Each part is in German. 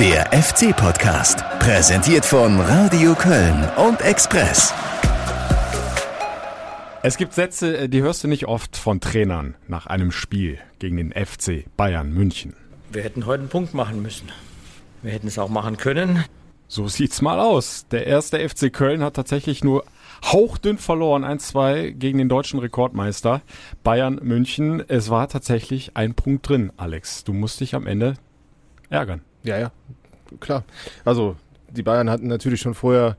Der FC-Podcast, präsentiert von Radio Köln und Express. Es gibt Sätze, äh, die hörst du nicht oft von Trainern nach einem Spiel gegen den FC Bayern München. Wir hätten heute einen Punkt machen müssen. Wir hätten es auch machen können. So sieht's mal aus. Der erste FC Köln hat tatsächlich nur hauchdünn verloren, 1-2 gegen den deutschen Rekordmeister Bayern München. Es war tatsächlich ein Punkt drin, Alex. Du musst dich am Ende ärgern. Ja, ja, klar. Also die Bayern hatten natürlich schon vorher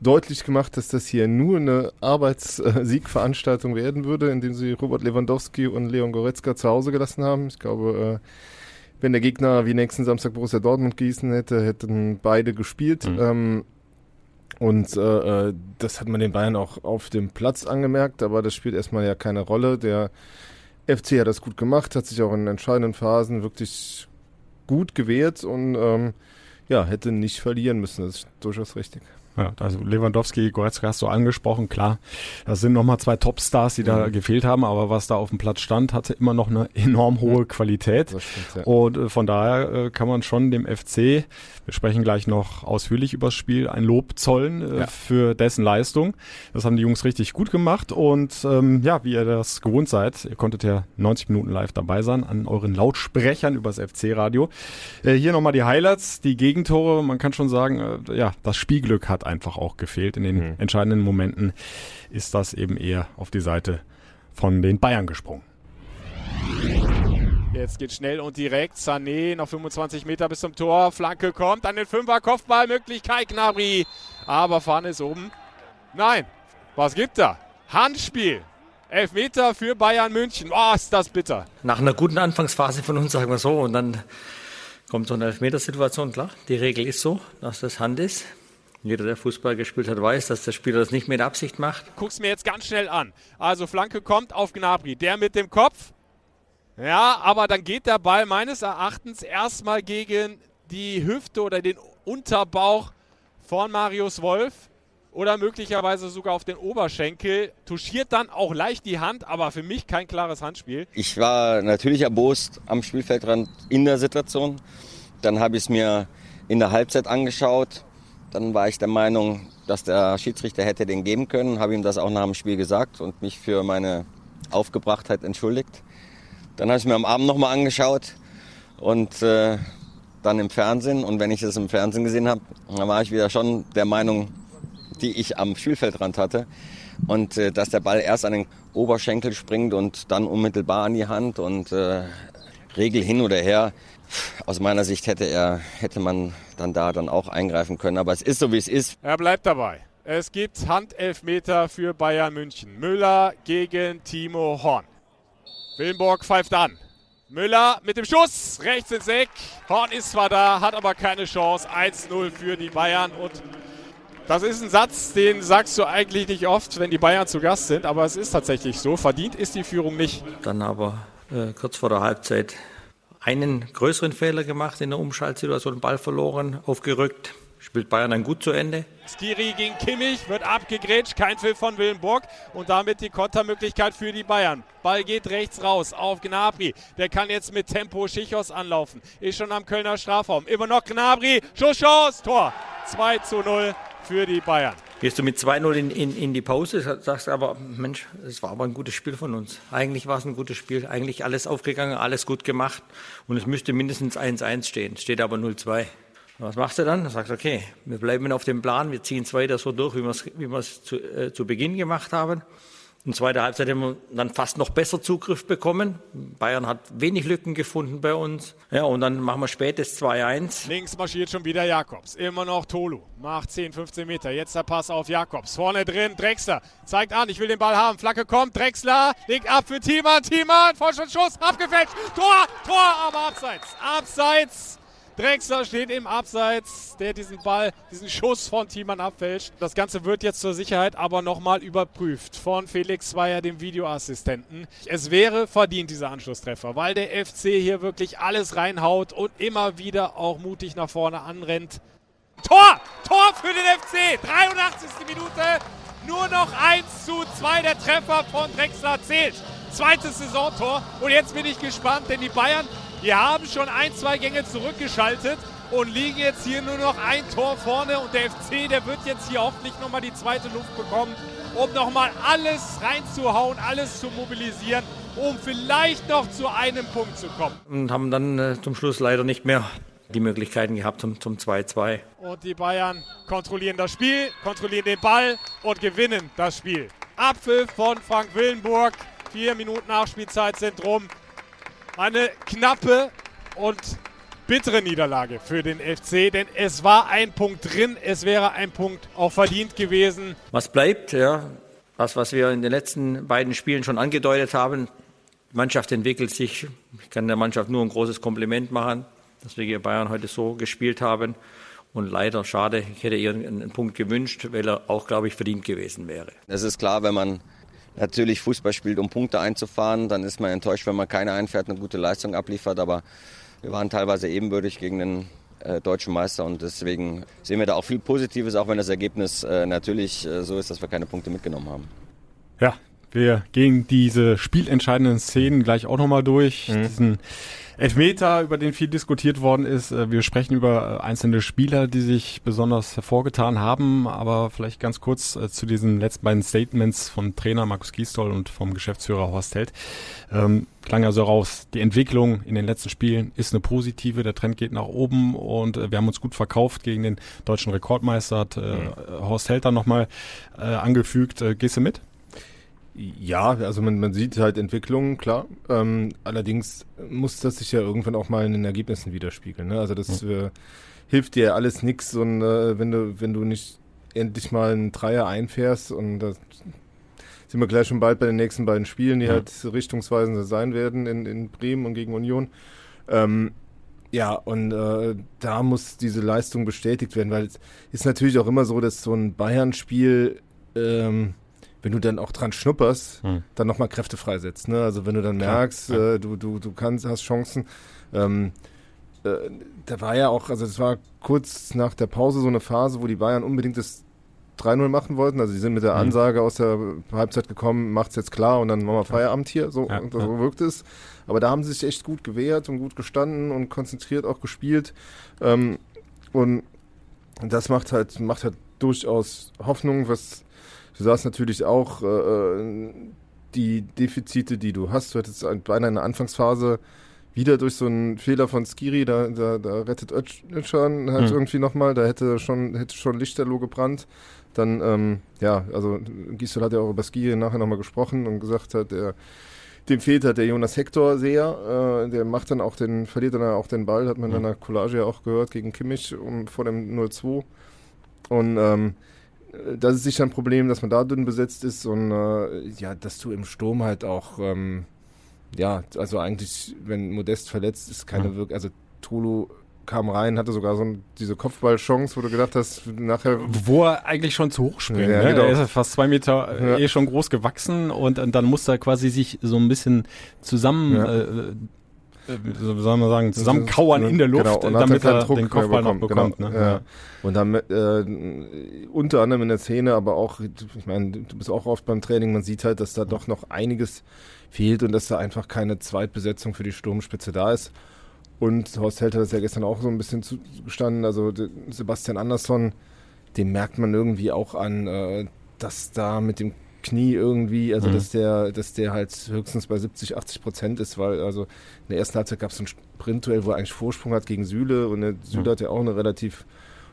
deutlich gemacht, dass das hier nur eine Arbeitssiegveranstaltung werden würde, indem sie Robert Lewandowski und Leon Goretzka zu Hause gelassen haben. Ich glaube, äh, wenn der Gegner wie nächsten Samstag Borussia Dortmund gießen hätte, hätten beide gespielt. Mhm. Ähm, und äh, äh, das hat man den Bayern auch auf dem Platz angemerkt, aber das spielt erstmal ja keine Rolle. Der FC hat das gut gemacht, hat sich auch in entscheidenden Phasen wirklich gut gewehrt und ähm, ja, hätte nicht verlieren müssen. Das ist durchaus richtig. Ja, also Lewandowski, Goretzka hast du angesprochen, klar. Das sind nochmal zwei Topstars, die da mhm. gefehlt haben, aber was da auf dem Platz stand, hatte immer noch eine enorm hohe mhm. Qualität. Stimmt, ja. Und äh, von daher äh, kann man schon dem FC, wir sprechen gleich noch ausführlich über das Spiel, ein Lob zollen äh, ja. für dessen Leistung. Das haben die Jungs richtig gut gemacht und ähm, ja, wie ihr das gewohnt seid, ihr konntet ja 90 Minuten live dabei sein an euren Lautsprechern übers FC-Radio. Äh, hier nochmal die Highlights, die Gegentore, man kann schon sagen, äh, ja, das Spielglück hat einfach auch gefehlt. In den mhm. entscheidenden Momenten ist das eben eher auf die Seite von den Bayern gesprungen. Jetzt geht schnell und direkt. Sané noch 25 Meter bis zum Tor. Flanke kommt an den Fünfer. Kopfballmöglichkeit. Gnabry. Aber Fahne ist oben. Nein. Was gibt da? Handspiel. Elfmeter für Bayern München. Oh, ist das bitter. Nach einer guten Anfangsphase von uns, sagen wir so. Und dann kommt so eine Elfmetersituation. Klar, die Regel ist so, dass das Hand ist. Jeder, der Fußball gespielt hat, weiß, dass der Spieler das nicht mit Absicht macht. Guck's mir jetzt ganz schnell an. Also Flanke kommt auf Gnabry. Der mit dem Kopf. Ja, aber dann geht der Ball meines Erachtens erstmal gegen die Hüfte oder den Unterbauch von Marius Wolf oder möglicherweise sogar auf den Oberschenkel. Touchiert dann auch leicht die Hand, aber für mich kein klares Handspiel. Ich war natürlich erbost am Spielfeldrand in der Situation. Dann habe ich es mir in der Halbzeit angeschaut dann war ich der Meinung, dass der Schiedsrichter hätte den geben können, habe ihm das auch nach dem Spiel gesagt und mich für meine Aufgebrachtheit entschuldigt. Dann habe ich mir am Abend nochmal angeschaut und äh, dann im Fernsehen. Und wenn ich das im Fernsehen gesehen habe, dann war ich wieder schon der Meinung, die ich am Spielfeldrand hatte. Und äh, dass der Ball erst an den Oberschenkel springt und dann unmittelbar an die Hand und äh, Regel hin oder her. Aus meiner Sicht hätte er, hätte man dann da dann auch eingreifen können. Aber es ist so, wie es ist. Er bleibt dabei. Es gibt Handelfmeter für Bayern München. Müller gegen Timo Horn. Willenborg pfeift an. Müller mit dem Schuss rechts ins Eck. Horn ist zwar da, hat aber keine Chance. 1-0 für die Bayern. Und das ist ein Satz, den sagst du eigentlich nicht oft, wenn die Bayern zu Gast sind. Aber es ist tatsächlich so. Verdient ist die Führung nicht. Dann aber äh, kurz vor der Halbzeit einen größeren Fehler gemacht in der Umschaltsituation, Ball verloren, aufgerückt. Spielt Bayern dann gut zu Ende. Skiri gegen Kimmich wird abgegrätscht, kein Pfiff von Willenburg und damit die Kontermöglichkeit für die Bayern. Ball geht rechts raus auf Gnabry. Der kann jetzt mit Tempo Schichos anlaufen. Ist schon am Kölner Strafraum. Immer noch Gnabry. Schuss, Tor. 2 zu 0 für die Bayern. Gehst du mit 2-0 in, in, in die Pause, sagst aber, Mensch, es war aber ein gutes Spiel von uns. Eigentlich war es ein gutes Spiel, eigentlich alles aufgegangen, alles gut gemacht und es müsste mindestens 1-1 stehen. Steht aber 0-2. Was machst du dann? Du sagst, okay, wir bleiben auf dem Plan, wir ziehen es weiter so durch, wie wir es zu, äh, zu Beginn gemacht haben. In zweiter Halbzeit haben wir dann fast noch besser Zugriff bekommen. Bayern hat wenig Lücken gefunden bei uns. Ja, und dann machen wir spätes 2-1. Links marschiert schon wieder Jakobs. Immer noch Tolu. Macht 10, 15 Meter. Jetzt der Pass auf Jakobs. Vorne drin Drexler. Zeigt an, ich will den Ball haben. Flagge kommt. Drexler legt ab für Thiemann. Thiemann. Vollschuss. Abgefälscht. Tor. Tor. Aber abseits. Abseits. Drexler steht im Abseits, der diesen Ball, diesen Schuss von Thiemann abfälscht. Das Ganze wird jetzt zur Sicherheit aber nochmal überprüft von Felix Zweier, dem Videoassistenten. Es wäre verdient, dieser Anschlusstreffer, weil der FC hier wirklich alles reinhaut und immer wieder auch mutig nach vorne anrennt. Tor! Tor für den FC! 83. Minute. Nur noch 1 zu 2. Der Treffer von Drexler zählt. Zweites Saisontor. Und jetzt bin ich gespannt, denn die Bayern die haben schon ein, zwei Gänge zurückgeschaltet und liegen jetzt hier nur noch ein Tor vorne und der FC, der wird jetzt hier hoffentlich nochmal die zweite Luft bekommen, um nochmal alles reinzuhauen, alles zu mobilisieren, um vielleicht noch zu einem Punkt zu kommen. Und haben dann äh, zum Schluss leider nicht mehr die Möglichkeiten gehabt zum 2-2. Und die Bayern kontrollieren das Spiel, kontrollieren den Ball und gewinnen das Spiel. Abpfiff von Frank Willenburg. Vier Minuten Nachspielzeit sind rum. Eine knappe und bittere Niederlage für den FC, denn es war ein Punkt drin, es wäre ein Punkt auch verdient gewesen. Was bleibt, ja, das, was wir in den letzten beiden Spielen schon angedeutet haben, die Mannschaft entwickelt sich. Ich kann der Mannschaft nur ein großes Kompliment machen dass wir gegen Bayern heute so gespielt haben. Und leider, schade, ich hätte ihr einen, einen Punkt gewünscht, weil er auch, glaube ich, verdient gewesen wäre. Es ist klar, wenn man natürlich Fußball spielt, um Punkte einzufahren, dann ist man enttäuscht, wenn man keine einfährt, eine gute Leistung abliefert. Aber wir waren teilweise ebenbürtig gegen den äh, deutschen Meister und deswegen sehen wir da auch viel Positives, auch wenn das Ergebnis äh, natürlich äh, so ist, dass wir keine Punkte mitgenommen haben. Ja, wir gehen diese spielentscheidenden Szenen gleich auch nochmal durch. Mhm. Diesen Elfmeter, über den viel diskutiert worden ist. Äh, wir sprechen über äh, einzelne Spieler, die sich besonders hervorgetan haben, aber vielleicht ganz kurz äh, zu diesen letzten beiden Statements von Trainer Markus Giestol und vom Geschäftsführer Horst Held. Ähm, klang also raus, die Entwicklung in den letzten Spielen ist eine positive, der Trend geht nach oben und wir haben uns gut verkauft gegen den deutschen Rekordmeister, hat äh, mhm. Horst Held dann nochmal äh, angefügt. Äh, gehst du mit? Ja, also man, man sieht halt Entwicklungen, klar. Ähm, allerdings muss das sich ja irgendwann auch mal in den Ergebnissen widerspiegeln. Ne? Also das äh, hilft dir alles nichts, und äh, wenn du wenn du nicht endlich mal einen Dreier einfährst und da sind wir gleich schon bald bei den nächsten beiden Spielen, die ja. halt richtungsweisend sein werden in, in Bremen und gegen Union. Ähm, ja, und äh, da muss diese Leistung bestätigt werden, weil es ist natürlich auch immer so, dass so ein Bayern-Spiel ähm, wenn du dann auch dran schnupperst, hm. dann nochmal Kräfte freisetzt. Ne? Also wenn du dann merkst, ja. äh, du, du, du kannst, hast Chancen. Ähm, äh, da war ja auch, also es war kurz nach der Pause so eine Phase, wo die Bayern unbedingt das 3-0 machen wollten. Also die sind mit der hm. Ansage aus der Halbzeit gekommen, macht's jetzt klar und dann machen wir Feierabend hier. So, ja, so ja. wirkt es. Aber da haben sie sich echt gut gewehrt und gut gestanden und konzentriert auch gespielt. Ähm, und das macht halt, macht halt durchaus Hoffnung, was Du sagst natürlich auch, äh, äh, die Defizite, die du hast. Du hattest beinahe in der Anfangsphase wieder durch so einen Fehler von Skiri, da, da, da rettet Özcan halt mhm. irgendwie nochmal, da hätte schon, hätte schon Lichterloh gebrannt. Dann, ähm, ja, also Gisdol hat ja auch über Skiri nachher nochmal gesprochen und gesagt hat, der, dem fehlt halt der Jonas Hector sehr. Äh, der macht dann auch den, verliert dann auch den Ball, hat man mhm. in der Collage ja auch gehört gegen Kimmich um, vor dem 0-2. Und ähm, das ist sicher ein Problem, dass man da dünn besetzt ist und äh, ja, dass du im Sturm halt auch, ähm, ja, also eigentlich, wenn Modest verletzt ist, keine mhm. Wirkung, also Tolo kam rein, hatte sogar so ein, diese Kopfballchance, wo du gedacht hast, nachher. Wo er eigentlich schon zu hoch springt. Ja, ne? genau. Er ist fast zwei Meter ja. eh schon groß gewachsen und, und, dann muss er quasi sich so ein bisschen zusammen ja. äh, wie soll man sagen, zusammenkauern in der Luft, genau, damit er Druck den Kopfball noch bekommt. Genau, ne? ja. Und dann äh, unter anderem in der Szene, aber auch, ich meine, du bist auch oft beim Training, man sieht halt, dass da doch noch einiges fehlt und dass da einfach keine Zweitbesetzung für die Sturmspitze da ist. Und Horst Held hat das ja gestern auch so ein bisschen zugestanden, also Sebastian Andersson, dem merkt man irgendwie auch an, äh, dass da mit dem Knie irgendwie, also mhm. dass der, dass der halt höchstens bei 70, 80 Prozent ist, weil also in der ersten Halbzeit gab es ein Sprintduell, wo er eigentlich Vorsprung hat gegen Süle und der Süle mhm. hat ja auch eine relativ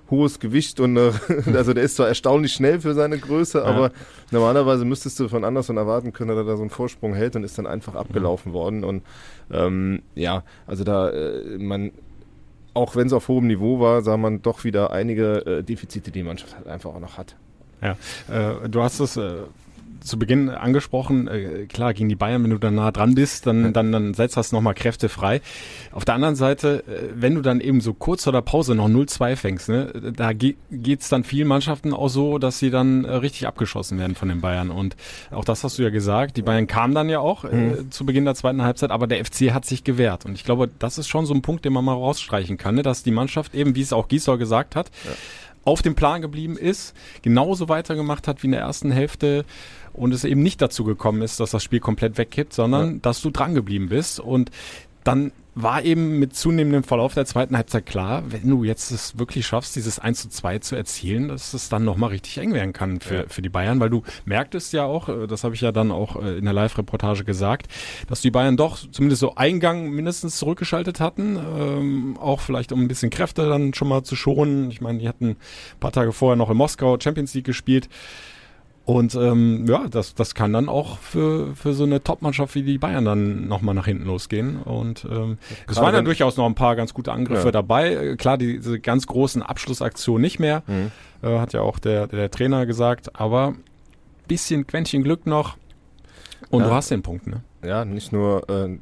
hohes Gewicht und eine, also der ist zwar erstaunlich schnell für seine Größe, ja. aber normalerweise müsstest du von Anderson erwarten können, dass er da so einen Vorsprung hält und ist dann einfach abgelaufen mhm. worden und ähm, ja, also da äh, man auch wenn es auf hohem Niveau war, sah man doch wieder einige äh, Defizite, die die Mannschaft halt einfach auch noch hat. Ja, äh, du hast es äh, zu Beginn angesprochen, äh, klar, gegen die Bayern, wenn du dann nah dran bist, dann, dann, dann setzt das nochmal Kräfte frei. Auf der anderen Seite, äh, wenn du dann eben so kurz vor der Pause noch 0-2 fängst, ne, da ge geht's dann vielen Mannschaften auch so, dass sie dann äh, richtig abgeschossen werden von den Bayern. Und auch das hast du ja gesagt, die Bayern kamen dann ja auch äh, mhm. zu Beginn der zweiten Halbzeit, aber der FC hat sich gewehrt. Und ich glaube, das ist schon so ein Punkt, den man mal rausstreichen kann, ne, dass die Mannschaft eben, wie es auch Giesler gesagt hat, ja auf dem Plan geblieben ist, genauso weitergemacht hat wie in der ersten Hälfte und es eben nicht dazu gekommen ist, dass das Spiel komplett wegkippt, sondern ja. dass du dran geblieben bist und dann war eben mit zunehmendem Verlauf der zweiten Halbzeit klar, wenn du jetzt es wirklich schaffst, dieses 1 zu 2 zu erzielen, dass es dann nochmal richtig eng werden kann für, ja. für die Bayern, weil du merktest ja auch, äh, das habe ich ja dann auch äh, in der Live-Reportage gesagt, dass die Bayern doch zumindest so Eingang mindestens zurückgeschaltet hatten, ähm, auch vielleicht um ein bisschen Kräfte dann schon mal zu schonen. Ich meine, die hatten ein paar Tage vorher noch in Moskau Champions League gespielt. Und ähm, ja, das, das kann dann auch für, für so eine Top-Mannschaft wie die Bayern dann nochmal nach hinten losgehen. Und ähm, es waren ja durchaus noch ein paar ganz gute Angriffe ja. dabei. Äh, klar, die, diese ganz großen Abschlussaktionen nicht mehr, mhm. äh, hat ja auch der, der Trainer gesagt, aber bisschen Quäntchen Glück noch und ja. du hast den Punkt, ne? Ja, nicht nur äh,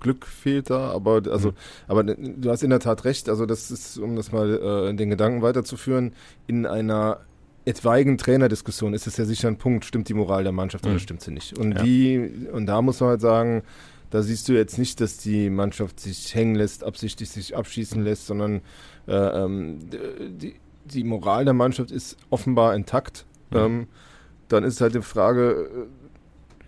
Glück fehlt da, aber also, mhm. aber du hast in der Tat recht. Also das ist, um das mal äh, den Gedanken weiterzuführen, in einer etwaigen Trainerdiskussion ist es ja sicher ein Punkt, stimmt die Moral der Mannschaft mhm. oder stimmt sie nicht? Und ja. die, und da muss man halt sagen, da siehst du jetzt nicht, dass die Mannschaft sich hängen lässt, absichtlich sich abschießen lässt, sondern äh, ähm, die, die Moral der Mannschaft ist offenbar intakt. Mhm. Ähm, dann ist halt die Frage,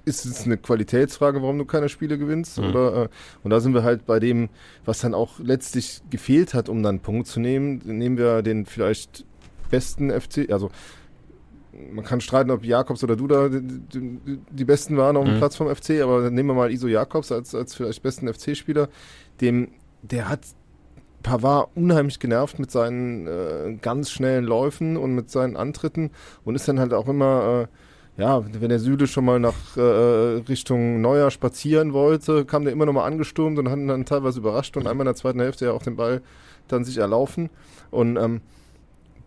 äh, ist es eine Qualitätsfrage, warum du keine Spiele gewinnst? Mhm. Oder, äh, und da sind wir halt bei dem, was dann auch letztlich gefehlt hat, um dann einen Punkt zu nehmen. Nehmen wir den vielleicht besten FC, also man kann streiten, ob Jakobs oder Duda die, die, besten waren auf dem mhm. Platz vom FC, aber nehmen wir mal Iso Jakobs als, als vielleicht besten FC-Spieler. Dem, der hat Pavard unheimlich genervt mit seinen äh, ganz schnellen Läufen und mit seinen Antritten und ist dann halt auch immer, äh, ja, wenn der Süde schon mal nach äh, Richtung Neuer spazieren wollte, kam der immer noch mal angestürmt und hat ihn dann teilweise überrascht und einmal in der zweiten Hälfte ja auch den Ball dann sich erlaufen. Und ähm,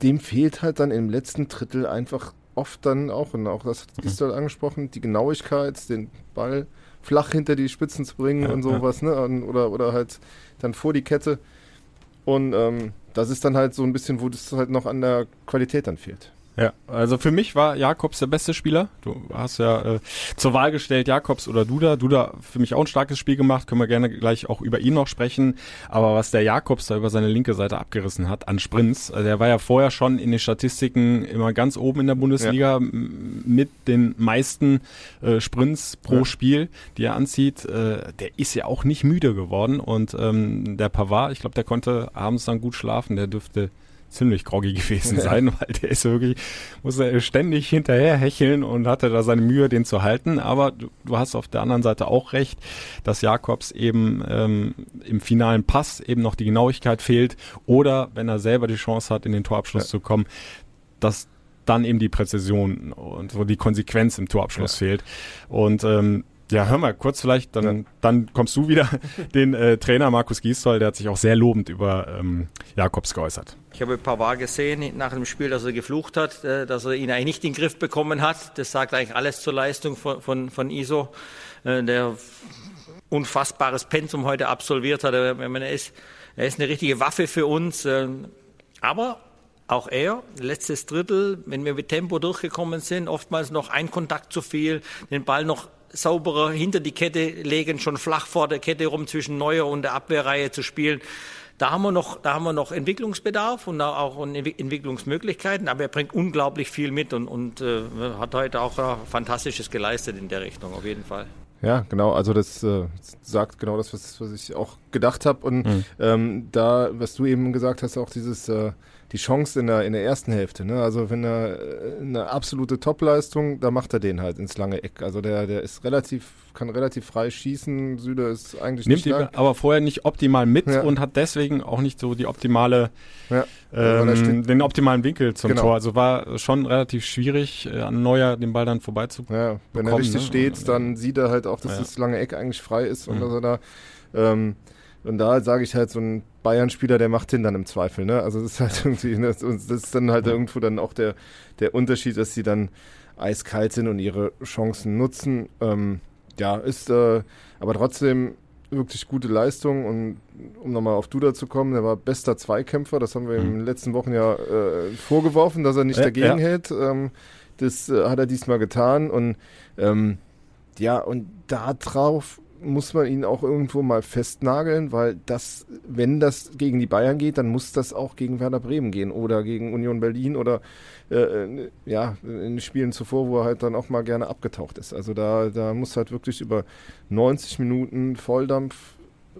dem fehlt halt dann im letzten Drittel einfach oft dann auch, und auch das hat Gisdol mhm. angesprochen, die Genauigkeit, den Ball flach hinter die Spitzen zu bringen ja, und sowas, ja. ne? Oder, oder halt dann vor die Kette. Und ähm, das ist dann halt so ein bisschen, wo das halt noch an der Qualität dann fehlt. Ja, also für mich war Jakobs der beste Spieler. Du hast ja äh, zur Wahl gestellt, Jakobs oder Duda. Duda für mich auch ein starkes Spiel gemacht, können wir gerne gleich auch über ihn noch sprechen. Aber was der Jakobs da über seine linke Seite abgerissen hat an Sprints, also der war ja vorher schon in den Statistiken immer ganz oben in der Bundesliga ja. mit den meisten äh, Sprints pro ja. Spiel, die er anzieht. Äh, der ist ja auch nicht müde geworden und ähm, der Pavard, ich glaube, der konnte abends dann gut schlafen. Der dürfte ziemlich groggy gewesen sein, weil der ist wirklich, muss er ständig hinterher hecheln und hatte da seine Mühe, den zu halten. Aber du, du hast auf der anderen Seite auch recht, dass Jakobs eben ähm, im finalen Pass eben noch die Genauigkeit fehlt oder wenn er selber die Chance hat, in den Torabschluss ja. zu kommen, dass dann eben die Präzision und so die Konsequenz im Torabschluss ja. fehlt. Und ähm, ja, hör mal, kurz vielleicht, dann, ja. dann kommst du wieder, den äh, Trainer Markus Giesdoll, der hat sich auch sehr lobend über ähm, Jakobs geäußert. Ich habe Pavard gesehen nach dem Spiel, dass er geflucht hat, äh, dass er ihn eigentlich nicht in den Griff bekommen hat. Das sagt eigentlich alles zur Leistung von, von, von ISO, äh, der unfassbares Pensum heute absolviert hat. Er ist, er ist eine richtige Waffe für uns. Äh, aber auch er, letztes Drittel, wenn wir mit Tempo durchgekommen sind, oftmals noch ein Kontakt zu viel, den Ball noch sauberer hinter die Kette legen, schon flach vor der Kette rum zwischen Neuer und der Abwehrreihe zu spielen. Da haben wir noch, da haben wir noch Entwicklungsbedarf und auch Entwicklungsmöglichkeiten, aber er bringt unglaublich viel mit und, und äh, hat heute auch äh, Fantastisches geleistet in der Richtung, auf jeden Fall. Ja, genau. Also das äh, sagt genau das, was, was ich auch gedacht habe. Und mhm. ähm, da, was du eben gesagt hast, auch dieses äh, die Chance in der, in der ersten Hälfte. Ne? Also wenn er äh, eine absolute Topleistung, da macht er den halt ins lange Eck. Also der, der ist relativ, kann relativ frei schießen. Süder ist eigentlich Nimmt nicht die aber vorher nicht optimal mit ja. und hat deswegen auch nicht so die optimale, ja. ähm, den optimalen Winkel zum genau. Tor. Also war schon relativ schwierig, äh, an Neuer den Ball dann vorbeizubekommen. Ja, wenn er richtig ne? steht, dann sieht er halt auch, dass das lange Eck eigentlich frei ist und mhm. dass er da ähm, und da sage ich halt, so ein Bayern-Spieler, der macht den dann im Zweifel. Ne? Also das ist halt irgendwie, ne, das ist dann halt irgendwo dann auch der, der Unterschied, dass sie dann eiskalt sind und ihre Chancen nutzen. Ähm, ja, ist äh, aber trotzdem wirklich gute Leistung und um nochmal auf Duda zu kommen, der war bester Zweikämpfer, das haben wir mhm. in den letzten Wochen ja äh, vorgeworfen, dass er nicht ja, dagegen ja. hält. Ähm, das äh, hat er diesmal getan und ähm, ja, und da drauf muss man ihn auch irgendwo mal festnageln, weil das, wenn das gegen die Bayern geht, dann muss das auch gegen Werder Bremen gehen oder gegen Union Berlin oder äh, äh ja, in Spielen zuvor, wo er halt dann auch mal gerne abgetaucht ist. Also da, da muss halt wirklich über 90 Minuten Volldampf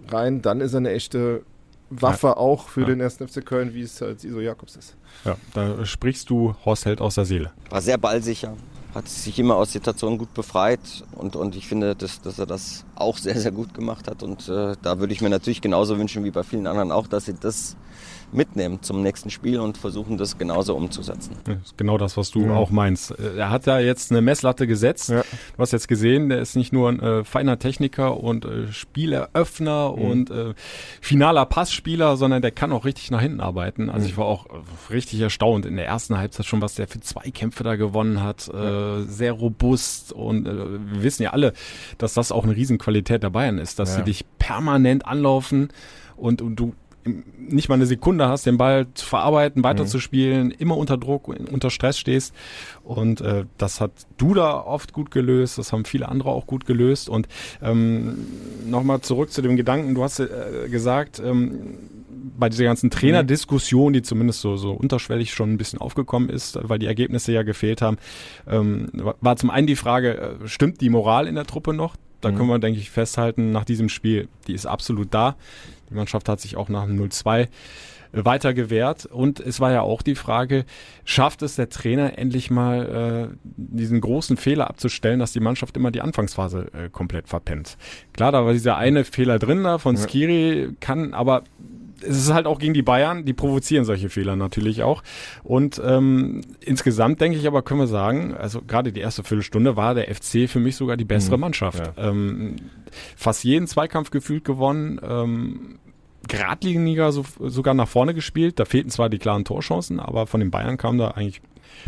rein, dann ist er eine echte Waffe ja. auch für ja. den ersten FC Köln, wie es halt Iso Jakobs ist. Ja, da sprichst du Horst Held aus der Seele. War sehr ballsicher, hat sich immer aus Situationen gut befreit und, und ich finde, dass, dass er das auch sehr, sehr gut gemacht hat und äh, da würde ich mir natürlich genauso wünschen wie bei vielen anderen auch, dass sie das mitnehmen zum nächsten Spiel und versuchen, das genauso umzusetzen. Ja, genau das, was du ja. auch meinst. Äh, er hat ja jetzt eine Messlatte gesetzt. Ja. Du hast jetzt gesehen, der ist nicht nur ein äh, feiner Techniker und äh, Spieleröffner mhm. und äh, finaler Passspieler, sondern der kann auch richtig nach hinten arbeiten. Also mhm. ich war auch äh, richtig erstaunt in der ersten Halbzeit schon, was der für zwei Kämpfe da gewonnen hat. Äh, sehr robust und äh, wir wissen ja alle, dass das auch eine Riesenqualität der Bayern ist, dass sie dich permanent anlaufen und, und du nicht mal eine Sekunde hast, den Ball zu verarbeiten, weiterzuspielen, mhm. immer unter Druck, unter Stress stehst. Und äh, das hat du da oft gut gelöst, das haben viele andere auch gut gelöst. Und ähm, nochmal zurück zu dem Gedanken, du hast äh, gesagt, ähm, bei dieser ganzen Trainerdiskussion, die zumindest so, so unterschwellig schon ein bisschen aufgekommen ist, weil die Ergebnisse ja gefehlt haben, ähm, war zum einen die Frage, äh, stimmt die Moral in der Truppe noch? Da mhm. können wir, denke ich, festhalten, nach diesem Spiel, die ist absolut da. Die Mannschaft hat sich auch nach dem 0-2 äh, weiter gewehrt. Und es war ja auch die Frage, schafft es der Trainer endlich mal äh, diesen großen Fehler abzustellen, dass die Mannschaft immer die Anfangsphase äh, komplett verpennt. Klar, da war dieser eine Fehler drin da von Skiri, kann aber es ist halt auch gegen die Bayern, die provozieren solche Fehler natürlich auch. Und ähm, insgesamt denke ich aber, können wir sagen, also gerade die erste Viertelstunde war der FC für mich sogar die bessere mhm. Mannschaft. Ja. Ähm, fast jeden Zweikampf gefühlt gewonnen. Ähm, geradliniger so, sogar nach vorne gespielt. Da fehlten zwar die klaren Torchancen, aber von den Bayern kam da eigentlich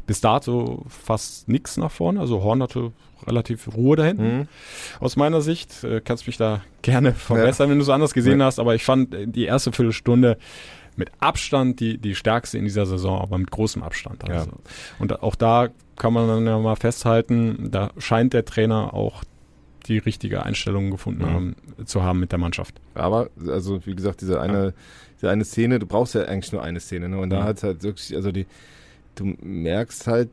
bis dato fast nichts nach vorne. Also Horn hatte relativ Ruhe da hinten. Mhm. Aus meiner Sicht äh, kannst mich da gerne verbessern, ja. wenn du es anders gesehen ja. hast. Aber ich fand äh, die erste Viertelstunde mit Abstand die, die stärkste in dieser Saison, aber mit großem Abstand. Also. Ja. Und auch da kann man dann ja mal festhalten, da scheint der Trainer auch die richtige Einstellung gefunden mhm. haben, zu haben mit der Mannschaft. Aber, also wie gesagt, diese eine, ja. diese eine Szene, du brauchst ja eigentlich nur eine Szene, ne? Und da mhm. hat halt wirklich, also die, du merkst halt,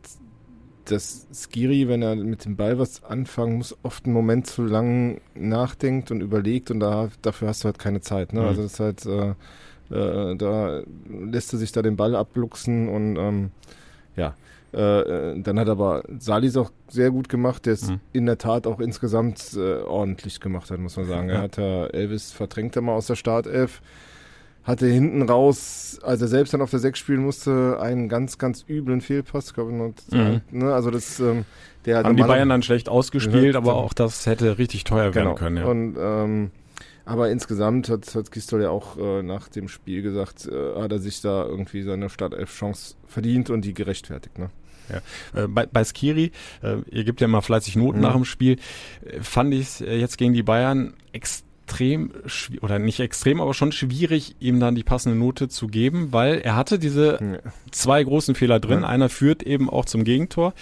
dass Skiri, wenn er mit dem Ball was anfangen muss, oft einen Moment zu lang nachdenkt und überlegt und da, dafür hast du halt keine Zeit. Ne? Mhm. Also das ist halt, äh, äh, da lässt er sich da den Ball abluchsen und ähm, ja, äh, dann hat aber Salis auch sehr gut gemacht, der es mhm. in der Tat auch insgesamt äh, ordentlich gemacht hat, muss man sagen. Ja. Er hat da Elvis verdrängt er mal aus der Startelf, hatte hinten raus, als er selbst dann auf der 6 spielen musste, einen ganz, ganz üblen Fehlpass. Glaube ich, mhm. ne, also das, ähm, der Haben die Bayern dann schlecht ausgespielt, aber auch das hätte richtig teuer werden genau. können. Ja. Und ähm, aber insgesamt hat, hat Gistol ja auch äh, nach dem Spiel gesagt, äh, hat er sich da irgendwie seine Startelf-Chance verdient und die gerechtfertigt. Ne? Ja. Äh, bei, bei Skiri, äh, ihr gebt ja immer fleißig Noten mhm. nach dem Spiel, äh, fand ich es jetzt gegen die Bayern extrem extrem, oder nicht extrem, aber schon schwierig, ihm dann die passende Note zu geben, weil er hatte diese ja. zwei großen Fehler drin. Ja. Einer führt eben auch zum Gegentor.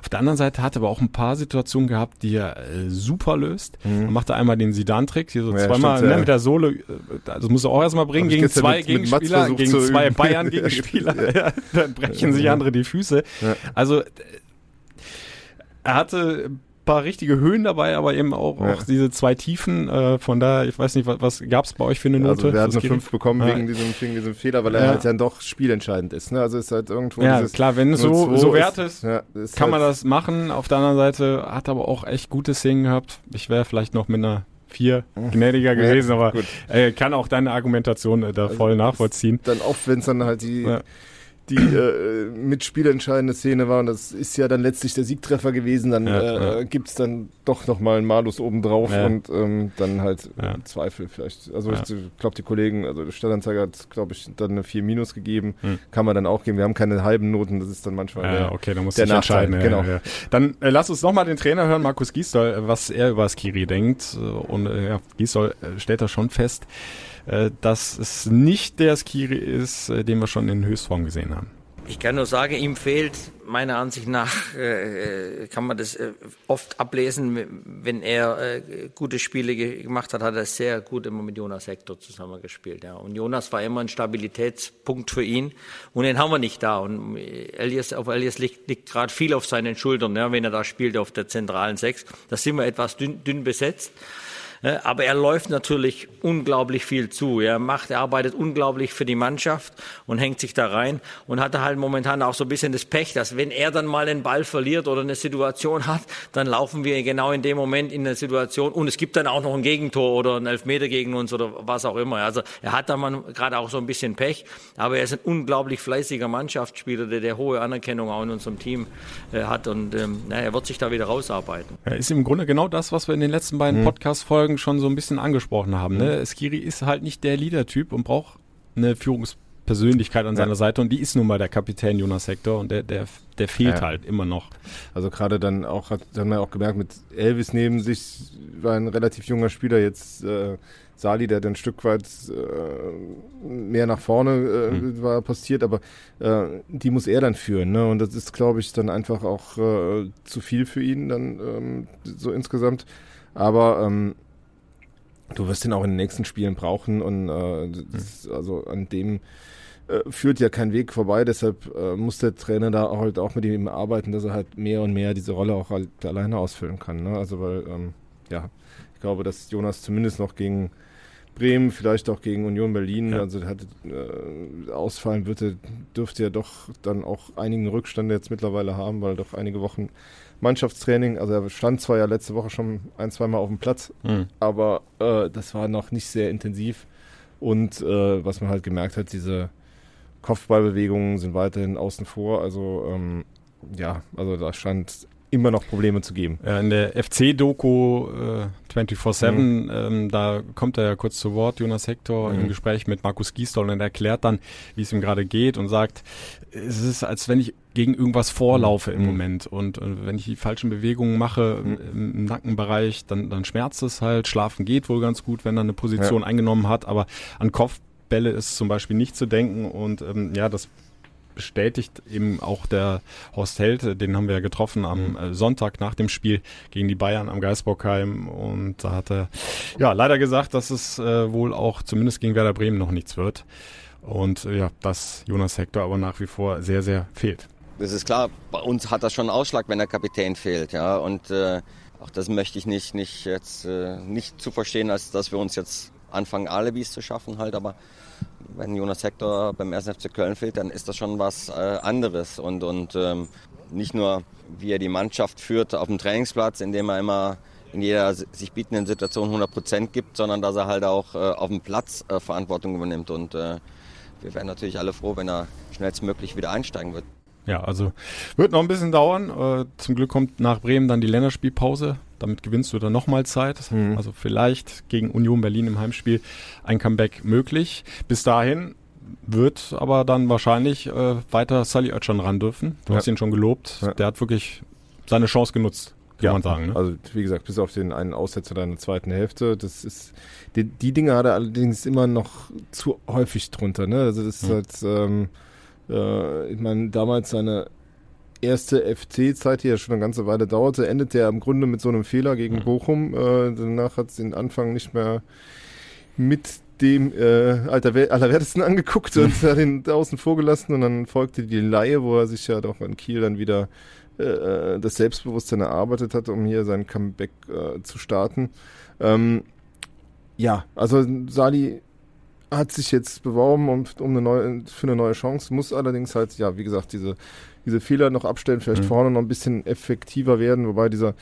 Auf der anderen Seite hat er aber auch ein paar Situationen gehabt, die er äh, super löst. Mhm. Er machte einmal den Sidan-Trick, hier so ja, zweimal stimmt, ne, mit der Sohle, äh, das muss er auch erstmal bringen, gegen zwei mit, Gegenspieler, mit gegen zwei Bayern-Gegenspieler. dann brechen sich andere die Füße. Also, er hatte paar richtige Höhen dabei, aber eben auch, ja. auch diese zwei Tiefen. Äh, von daher, ich weiß nicht, was, was gab es bei euch für eine Note? Also wir hatten eine 5 bekommen ja. wegen, diesem, wegen diesem Fehler, weil er ja. halt dann doch spielentscheidend ist. Ne? Also ist halt irgendwo Ja, klar, wenn es so, so wert ist, ja, ist kann halt man das machen. Auf der anderen Seite hat er aber auch echt gute Szenen gehabt. Ich wäre vielleicht noch mit einer vier gnädiger gewesen, aber äh, kann auch deine Argumentation äh, da also voll nachvollziehen. Dann oft, wenn es dann halt die ja die äh, mitspielentscheidende Szene war. Und das ist ja dann letztlich der Siegtreffer gewesen. Dann ja, äh, ja. gibt es dann doch nochmal einen Malus obendrauf ja. und ähm, dann halt ja. Zweifel vielleicht. Also ich glaube, die Kollegen, also der Stadtanzeiger hat, glaube ich, dann eine 4 Minus gegeben. Hm. Kann man dann auch geben. Wir haben keine halben Noten, das ist dann manchmal ja, der, okay, dann muss der entscheiden. Genau. Dann äh, lass uns nochmal den Trainer hören, Markus Giesdoll, was er über Skiri denkt. Und äh, ja, Giesdoll äh, stellt das schon fest. Äh, dass es nicht der Skiri ist, äh, den wir schon in Höchstform gesehen haben. Ich kann nur sagen, ihm fehlt meiner Ansicht nach, äh, kann man das äh, oft ablesen, wenn er äh, gute Spiele ge gemacht hat, hat er sehr gut immer mit Jonas Hector zusammengespielt. Ja. Und Jonas war immer ein Stabilitätspunkt für ihn und den haben wir nicht da. Und Elias, auf Elias liegt, liegt gerade viel auf seinen Schultern, ja, wenn er da spielt auf der zentralen Sechs. Da sind wir etwas dünn, dünn besetzt. Äh, aber er läuft natürlich unglaublich viel zu. Er macht, er arbeitet unglaublich für die Mannschaft und hängt sich da rein und hat halt momentan auch so ein bisschen das Pech, dass wenn er dann mal den Ball verliert oder eine Situation hat, dann laufen wir genau in dem Moment in der Situation und es gibt dann auch noch ein Gegentor oder ein Elfmeter gegen uns oder was auch immer. Also er hat da mal gerade auch so ein bisschen Pech, aber er ist ein unglaublich fleißiger Mannschaftsspieler, der, der hohe Anerkennung auch in unserem Team äh, hat und ähm, na, er wird sich da wieder rausarbeiten. Er ist im Grunde genau das, was wir in den letzten beiden mhm. Podcast-Folgen schon so ein bisschen angesprochen haben. Ne? Mhm. Skiri ist halt nicht der Leader-Typ und braucht eine Führungspersönlichkeit an ja. seiner Seite und die ist nun mal der Kapitän Jonas Hector und der, der, der fehlt ja. halt immer noch. Also gerade dann auch, hat dann man auch gemerkt, mit Elvis neben sich war ein relativ junger Spieler jetzt äh, Sali, der dann ein Stück weit äh, mehr nach vorne äh, mhm. war postiert, aber äh, die muss er dann führen. Ne? Und das ist, glaube ich, dann einfach auch äh, zu viel für ihn dann ähm, so insgesamt. Aber ähm, du wirst ihn auch in den nächsten Spielen brauchen und äh, das, also an dem äh, führt ja kein Weg vorbei, deshalb äh, muss der Trainer da halt auch mit ihm arbeiten, dass er halt mehr und mehr diese Rolle auch halt alleine ausfüllen kann. Ne? Also weil, ähm, ja, ich glaube, dass Jonas zumindest noch gegen Bremen, vielleicht auch gegen Union Berlin. Ja. Also hatte, äh, ausfallen würde, dürfte ja doch dann auch einigen Rückstand jetzt mittlerweile haben, weil doch einige Wochen Mannschaftstraining, also er stand zwar ja letzte Woche schon ein, zweimal auf dem Platz, mhm. aber äh, das war noch nicht sehr intensiv. Und äh, was man halt gemerkt hat, diese Kopfballbewegungen sind weiterhin außen vor. Also ähm, ja, also da stand immer noch Probleme zu geben. Ja, in der FC-Doku äh, 24-7, mhm. ähm, da kommt er ja kurz zu Wort, Jonas Hector, mhm. im Gespräch mit Markus Giesdoll und er erklärt dann, wie es ihm gerade geht und sagt, es ist, als wenn ich gegen irgendwas vorlaufe mhm. im Moment und, und, wenn ich die falschen Bewegungen mache mhm. im, im, Nackenbereich, dann, dann schmerzt es halt. Schlafen geht wohl ganz gut, wenn er eine Position ja. eingenommen hat, aber an Kopfbälle ist zum Beispiel nicht zu denken und ähm, ja, das bestätigt eben auch der Horst Held, den haben wir ja getroffen am mhm. Äh, Sonntag nach dem Spiel gegen die Bayern am Geisbockheim und da hat er ja leider gesagt, dass es äh, wohl auch zumindest gegen Werder Bremen noch nichts wird und äh, ja, dass Jonas Hector aber nach wie vor sehr, sehr fehlt. Das ist klar, bei uns hat das schon einen Ausschlag, wenn der Kapitän fehlt, ja und äh, auch das möchte ich nicht, nicht jetzt äh, nicht zu verstehen, als dass wir uns jetzt anfangen, Alibis zu schaffen halt, aber wenn Jonas Hector beim 1. FC Köln fehlt, dann ist das schon was äh, anderes. Und, und ähm, nicht nur, wie er die Mannschaft führt auf dem Trainingsplatz, indem er immer in jeder sich bietenden Situation 100 Prozent gibt, sondern dass er halt auch äh, auf dem Platz äh, Verantwortung übernimmt. Und äh, wir wären natürlich alle froh, wenn er schnellstmöglich wieder einsteigen wird. Ja, also wird noch ein bisschen dauern. Äh, zum Glück kommt nach Bremen dann die Länderspielpause. Damit gewinnst du dann nochmal Zeit. Mhm. Also vielleicht gegen Union Berlin im Heimspiel ein Comeback möglich. Bis dahin wird aber dann wahrscheinlich äh, weiter Sally Oetschan ran dürfen. Du ja. hast ihn schon gelobt. Ja. Der hat wirklich seine Chance genutzt kann ja, man sagen. Ne? Also wie gesagt, bis auf den einen Aussetzer deiner zweiten Hälfte, das ist die, die Dinge hat er allerdings immer noch zu häufig drunter. Ne? Also das ist mhm. halt ähm, äh, ich meine, damals seine erste FC-Zeit, die ja schon eine ganze Weile dauerte, endete er im Grunde mit so einem Fehler gegen mhm. Bochum. Äh, danach hat es den Anfang nicht mehr mit dem äh, Allerwertesten angeguckt und hat ihn außen vorgelassen und dann folgte die Laie, wo er sich ja doch in Kiel dann wieder äh, äh, das Selbstbewusstsein erarbeitet hat, um hier sein Comeback äh, zu starten. Ähm, ja, also Sali hat sich jetzt beworben um, um eine neue, für eine neue Chance, muss allerdings halt, ja, wie gesagt, diese, diese Fehler noch abstellen, vielleicht mhm. vorne noch ein bisschen effektiver werden, wobei dieser,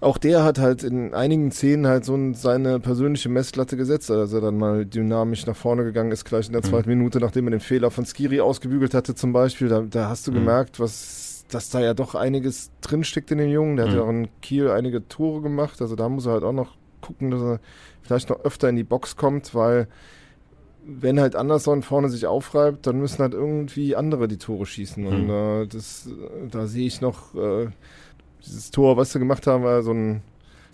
auch der hat halt in einigen Szenen halt so seine persönliche Messlatte gesetzt, als er dann mal dynamisch nach vorne gegangen ist, gleich in der mhm. zweiten Minute, nachdem er den Fehler von Skiri ausgebügelt hatte zum Beispiel, da, da hast du mhm. gemerkt, was, dass da ja doch einiges drinsteckt in dem Jungen, der hat ja mhm. auch in Kiel einige Tore gemacht, also da muss er halt auch noch gucken, dass er vielleicht noch öfter in die Box kommt, weil wenn halt Anderson vorne sich aufreibt, dann müssen halt irgendwie andere die Tore schießen. Und mhm. äh, das, da sehe ich noch äh, dieses Tor, was sie gemacht haben, war so ein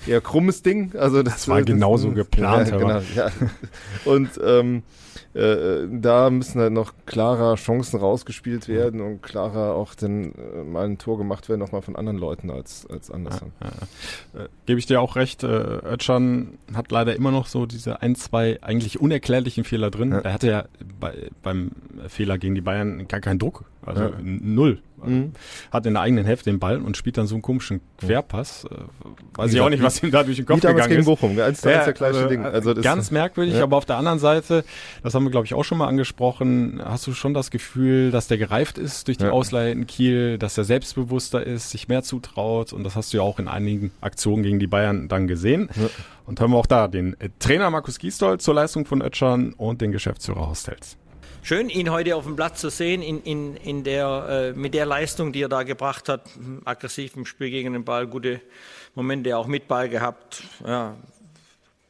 eher krummes Ding. Also das, das war genauso das, geplant. Ja, genau, ja. Und ähm, äh, da müssen halt noch klarer Chancen rausgespielt werden und klarer auch dann äh, mal ein Tor gemacht werden, auch mal von anderen Leuten als, als Anderson. Ja, ja. Äh, Gebe ich dir auch recht. Äh, Özcan hat leider immer noch so diese ein, zwei eigentlich unerklärlichen Fehler drin. Er hatte ja bei, beim Fehler gegen die Bayern gar keinen Druck Also ja. null. Mhm. Hat in der eigenen Hälfte den Ball und spielt dann so einen komischen Querpass. Äh, weiß ich auch nicht, was ihm da durch den Kopf gegangen gegen ist. Bochum, eins ja, der gleiche also, Ding. Also ganz merkwürdig, ja. aber auf der anderen Seite, das haben wir glaube ich auch schon mal angesprochen, hast du schon das Gefühl, dass der gereift ist durch die ja. Ausleihe in Kiel, dass er selbstbewusster ist, sich mehr zutraut und das hast du ja auch in einigen Aktionen gegen die Bayern dann gesehen. Ja. Und haben wir auch da den Trainer Markus Gisdol zur Leistung von Ötschern und den Geschäftsführer Hostels schön, ihn heute auf dem Platz zu sehen, in, in, in der, äh, mit der Leistung, die er da gebracht hat. Aggressiv im Spiel gegen den Ball, gute Momente auch mit Ball gehabt. Ja,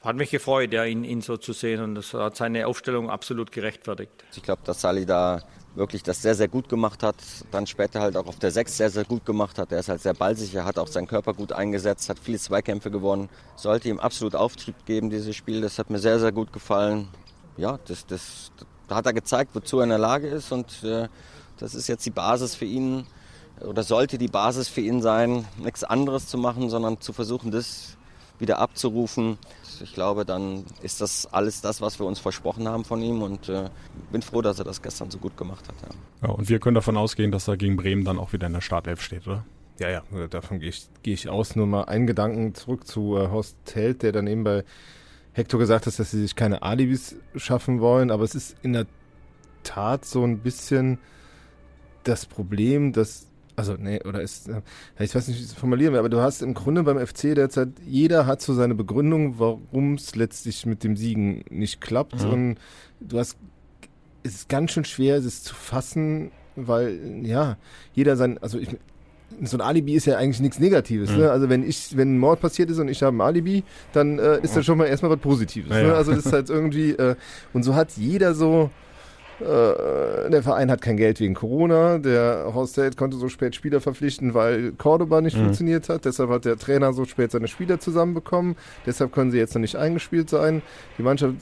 hat mich gefreut, ja, ihn, ihn so zu sehen und das hat seine Aufstellung absolut gerechtfertigt. Ich glaube, dass Sali da wirklich das sehr, sehr gut gemacht hat. Dann später halt auch auf der Sechs sehr, sehr gut gemacht hat. Er ist halt sehr ballsicher, hat auch seinen Körper gut eingesetzt, hat viele Zweikämpfe gewonnen. Sollte ihm absolut Auftrieb geben, dieses Spiel. Das hat mir sehr, sehr gut gefallen. Ja, das, das, da hat er gezeigt, wozu er in der Lage ist und äh, das ist jetzt die Basis für ihn oder sollte die Basis für ihn sein, nichts anderes zu machen, sondern zu versuchen, das wieder abzurufen. Ich glaube, dann ist das alles das, was wir uns versprochen haben von ihm und äh, bin froh, dass er das gestern so gut gemacht hat. Ja. ja. und wir können davon ausgehen, dass er gegen Bremen dann auch wieder in der Startelf steht, oder? Ja, ja, davon gehe ich, geh ich aus. Nur mal einen Gedanken zurück zu äh, Horst Held, der dann eben bei Hector gesagt hast, dass sie sich keine Alibis schaffen wollen, aber es ist in der Tat so ein bisschen das Problem, dass also, nee, oder ist, äh, ich weiß nicht, wie ich es formulieren will, aber du hast im Grunde beim FC derzeit, jeder hat so seine Begründung, warum es letztlich mit dem Siegen nicht klappt. Mhm. Und du hast, es ist ganz schön schwer, es zu fassen, weil, ja, jeder sein, also ich, so ein Alibi ist ja eigentlich nichts Negatives. Ne? Mhm. Ne? Also wenn ich, wenn ein Mord passiert ist und ich habe ein Alibi, dann äh, ist das schon mal erstmal was Positives. Ja, ne? Also das ist halt irgendwie, äh, und so hat jeder so, der Verein hat kein Geld wegen Corona, der Horst Held konnte so spät Spieler verpflichten, weil Cordoba nicht mhm. funktioniert hat, deshalb hat der Trainer so spät seine Spieler zusammenbekommen, deshalb können sie jetzt noch nicht eingespielt sein. Die Mannschaft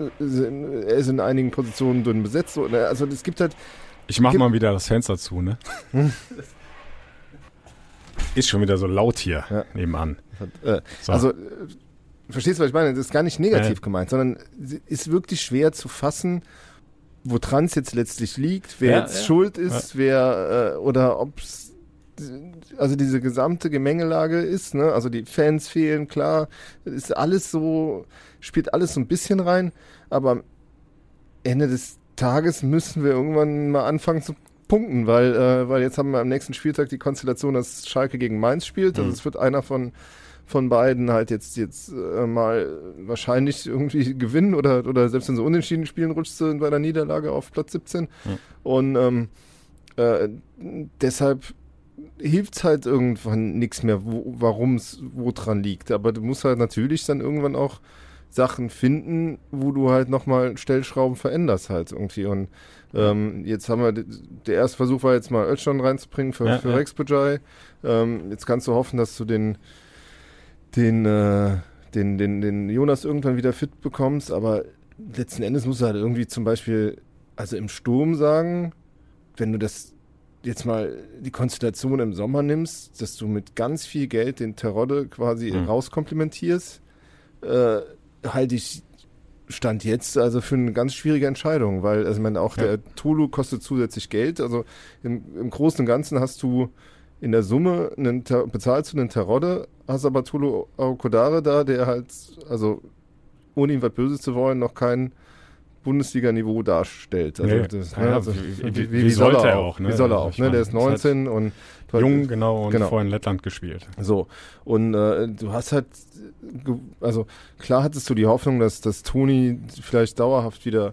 äh, ist in einigen Positionen dünn besetzt. Also es gibt halt ich mach mal wieder das Fenster zu, ne? Ist schon wieder so laut hier ja. nebenan. Äh, so. Also, äh, verstehst du, was ich meine? Das ist gar nicht negativ ja. gemeint, sondern ist wirklich schwer zu fassen, woran es jetzt letztlich liegt, wer ja, jetzt schuld ist, wer äh, oder ob es also diese gesamte Gemengelage ist, ne? Also die Fans fehlen, klar, ist alles so, spielt alles so ein bisschen rein, aber am Ende des Tages müssen wir irgendwann mal anfangen zu punkten, weil, äh, weil jetzt haben wir am nächsten Spieltag die Konstellation, dass Schalke gegen Mainz spielt. Also mhm. es wird einer von, von beiden halt jetzt, jetzt äh, mal wahrscheinlich irgendwie gewinnen oder, oder selbst wenn sie unentschieden spielen, rutscht sie bei der Niederlage auf Platz 17. Mhm. Und ähm, äh, deshalb hilft es halt irgendwann nichts mehr, warum es wo dran liegt. Aber du musst halt natürlich dann irgendwann auch Sachen finden, wo du halt nochmal Stellschrauben veränderst halt irgendwie. Und ähm, jetzt haben wir, der erste Versuch war jetzt mal Özcan reinzubringen für, ja, für ja. Rex Bajai. Ähm, jetzt kannst du hoffen, dass du den, den, äh, den, den, den Jonas irgendwann wieder fit bekommst, aber letzten Endes musst du halt irgendwie zum Beispiel, also im Sturm sagen, wenn du das jetzt mal die Konstellation im Sommer nimmst, dass du mit ganz viel Geld den Terodde quasi mhm. rauskomplementierst, äh, halte ich Stand jetzt also für eine ganz schwierige Entscheidung, weil also ich meine auch ja. der Tulu kostet zusätzlich Geld. Also im, im Großen und Ganzen hast du in der Summe einen, bezahlst du einen Terodde, hast aber Tulu Aokodare da, der halt also ohne ihm was Böses zu wollen noch kein Bundesliga-Niveau darstellt. Also, nee. das, ne, also wie, wie, wie, wie, soll er auch? Ne? Wie soll er auch? Ne? Der ist 19 halt und jung, genau, und genau. in Lettland gespielt. So und äh, du hast halt, also klar hattest du die Hoffnung, dass dass Toni vielleicht dauerhaft wieder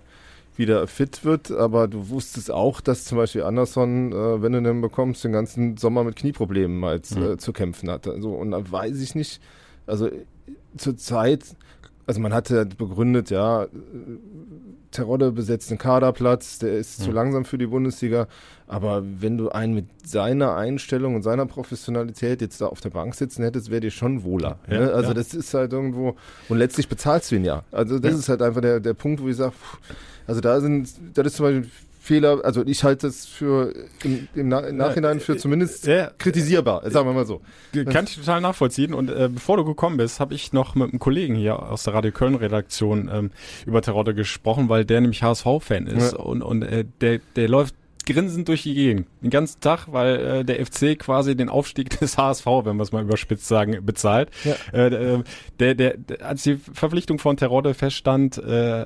wieder fit wird, aber du wusstest auch, dass zum Beispiel Anderson, äh, wenn du den bekommst, den ganzen Sommer mit Knieproblemen halt, mhm. äh, zu kämpfen hatte. Also, und da weiß ich nicht, also zur Zeit, also man hatte begründet, ja, Terodde besetzt einen Kaderplatz, der ist mhm. zu langsam für die Bundesliga. Aber wenn du einen mit seiner Einstellung und seiner Professionalität jetzt da auf der Bank sitzen hättest, wäre dir schon wohler. Ja, ne? Also ja. das ist halt irgendwo, und letztlich bezahlst du ihn ja. Also das ja. ist halt einfach der, der Punkt, wo ich sage, also da sind, das ist zum Beispiel Fehler, also ich halte das für im, im, Na im Nachhinein für zumindest ja, kritisierbar, sagen wir mal so. Kann ich total nachvollziehen. Und äh, bevor du gekommen bist, habe ich noch mit einem Kollegen hier aus der Radio Köln Redaktion ähm, über Terodde gesprochen, weil der nämlich HSV-Fan ist ja. und, und äh, der, der läuft grinsend durch die Gegend. Den ganzen Tag, weil äh, der FC quasi den Aufstieg des HSV, wenn wir es mal überspitzt sagen, bezahlt. Ja. Äh, der, der, der, als die Verpflichtung von Terodde feststand, äh,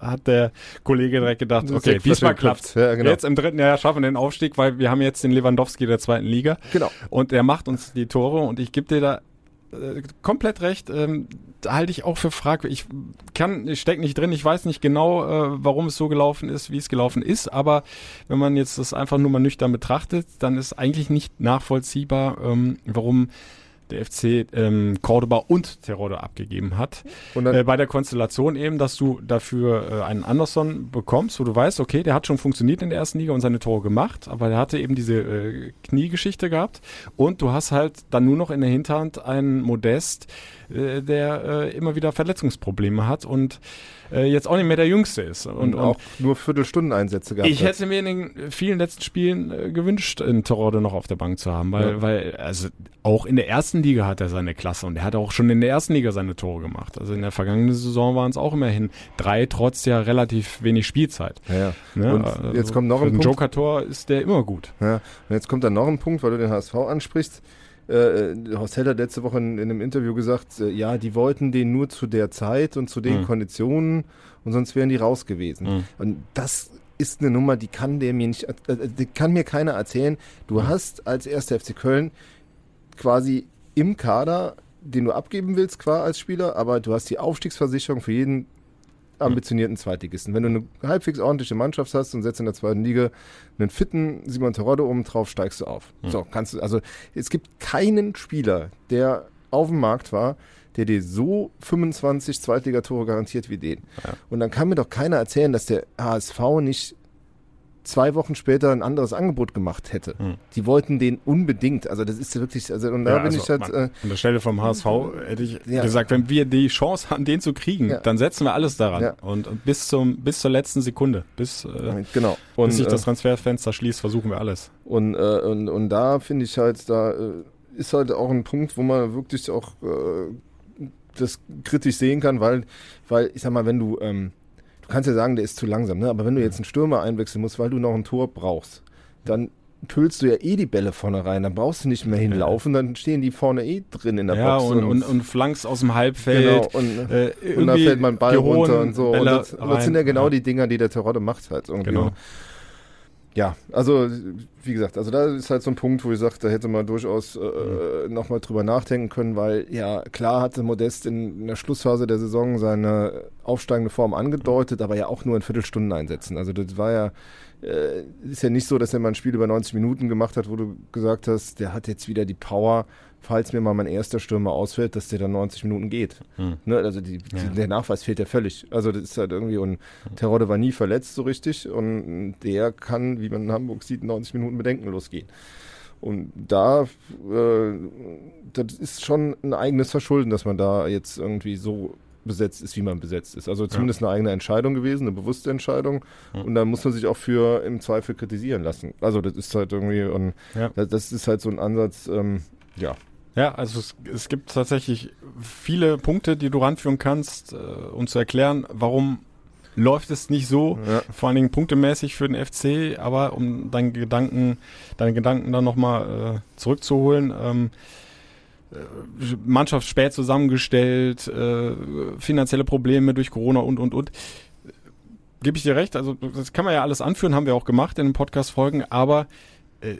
hat der Kollege direkt gedacht, okay, diesmal klappt ja, genau. Jetzt im dritten Jahr schaffen wir den Aufstieg, weil wir haben jetzt den Lewandowski der zweiten Liga. Genau. Und der macht uns die Tore und ich gebe dir da äh, komplett recht. Ähm, halte ich auch für fragwürdig. Ich kann, ich steck nicht drin, ich weiß nicht genau, äh, warum es so gelaufen ist, wie es gelaufen ist, aber wenn man jetzt das einfach nur mal nüchtern betrachtet, dann ist eigentlich nicht nachvollziehbar, ähm, warum der FC ähm, Cordoba und Terodde abgegeben hat. Und äh, bei der Konstellation eben, dass du dafür äh, einen Anderson bekommst, wo du weißt, okay, der hat schon funktioniert in der ersten Liga und seine Tore gemacht, aber der hatte eben diese äh, Kniegeschichte gehabt und du hast halt dann nur noch in der Hinterhand einen Modest, äh, der äh, immer wieder Verletzungsprobleme hat und äh, jetzt auch nicht mehr der Jüngste ist. Und, und auch und nur Viertelstundeneinsätze gehabt Ich hätte mir in den vielen letzten Spielen äh, gewünscht, in Torode noch auf der Bank zu haben, weil, ja. weil also auch in der ersten Liga hat er seine Klasse und er hat auch schon in der ersten Liga seine Tore gemacht. Also in der vergangenen Saison waren es auch immerhin drei, trotz ja relativ wenig Spielzeit. Ja, ja. Ne? Und also jetzt kommt noch ein Punkt. Joker-Tor ist der immer gut. Ja. Und jetzt kommt dann noch ein Punkt, weil du den HSV ansprichst. Äh, Horst Heller letzte Woche in, in, einem Interview gesagt, äh, ja, die wollten den nur zu der Zeit und zu den mhm. Konditionen und sonst wären die raus gewesen. Mhm. Und das ist eine Nummer, die kann der mir nicht, äh, die kann mir keiner erzählen. Du mhm. hast als erster FC Köln quasi im Kader, den du abgeben willst, qua als Spieler, aber du hast die Aufstiegsversicherung für jeden ambitionierten Zweitligisten. Wenn du eine halbwegs ordentliche Mannschaft hast und setzt in der zweiten Liga einen fitten Simon Terodde oben drauf, steigst du auf. Mhm. So, kannst du, also es gibt keinen Spieler, der auf dem Markt war, der dir so 25 Zweitligatore garantiert wie den. Ja. Und dann kann mir doch keiner erzählen, dass der HSV nicht zwei Wochen später ein anderes Angebot gemacht hätte. Hm. Die wollten den unbedingt. Also das ist wirklich, also und da ja, bin also, ich halt. Äh, an der Stelle vom HSV hätte ich ja. gesagt, wenn wir die Chance haben, den zu kriegen, ja. dann setzen wir alles daran. Und, und, bis zum bis zur letzten Sekunde, bis, äh, genau. und, bis sich das äh, Transferfenster schließt, versuchen wir alles. Und, äh, und, und da finde ich halt, da äh, ist halt auch ein Punkt, wo man wirklich auch äh, das kritisch sehen kann, weil, weil ich sag mal, wenn du ähm, kannst ja sagen, der ist zu langsam, ne? aber wenn du jetzt einen Stürmer einwechseln musst, weil du noch ein Tor brauchst, dann tüllst du ja eh die Bälle vorne rein, dann brauchst du nicht mehr hinlaufen, dann stehen die vorne eh drin in der ja, Box. Und, und, und flankst aus dem Halbfeld. Genau, und, äh, und da fällt mein Ball runter und so. und das, das, sind ja genau ja. die Dinger, die der Terodde macht halt irgendwie. Genau ja, also wie gesagt, also da ist halt so ein Punkt, wo ich sage, da hätte man durchaus äh, mhm. nochmal drüber nachdenken können, weil ja, klar hatte Modest in, in, der Schlussphase der Saison seine aufsteigende Form angedeutet, aber ja auch nur in Viertelstunden einsetzen. Also das war ja, äh, ist ja nicht so, dass er mal ein Spiel über 90 Minuten gemacht hat, wo du gesagt hast, der hat jetzt wieder die Power, falls mir mal mein erster Stürmer ausfällt, dass der dann 90 Minuten geht. Hm. Ne, also die, die, ja. der Nachweis fehlt ja völlig. Also das ist halt irgendwie, und Terodde war nie verletzt so richtig und der kann, wie man in Hamburg sieht, 90 Minuten bedenkenlos gehen. Und da, äh, das ist schon ein eigenes Verschulden, dass man da jetzt irgendwie so besetzt ist, wie man besetzt ist. Also zumindest ja. eine eigene Entscheidung gewesen, eine bewusste Entscheidung. Ja. Und da muss man sich auch für im Zweifel kritisieren lassen. Also das ist halt irgendwie, und ja. das, ist halt so ein Ansatz, ähm, ja, ja, also es, es gibt tatsächlich viele Punkte, die du ranführen kannst, äh, um zu erklären, warum läuft es nicht so, ja. vor allen Dingen punktemäßig für den FC, aber um deinen Gedanken, deine Gedanken dann nochmal äh, zurückzuholen, ähm, äh, Mannschaft spät zusammengestellt, äh, finanzielle Probleme durch Corona und und und. Gebe ich dir recht, also das kann man ja alles anführen, haben wir auch gemacht in den Podcast-Folgen, aber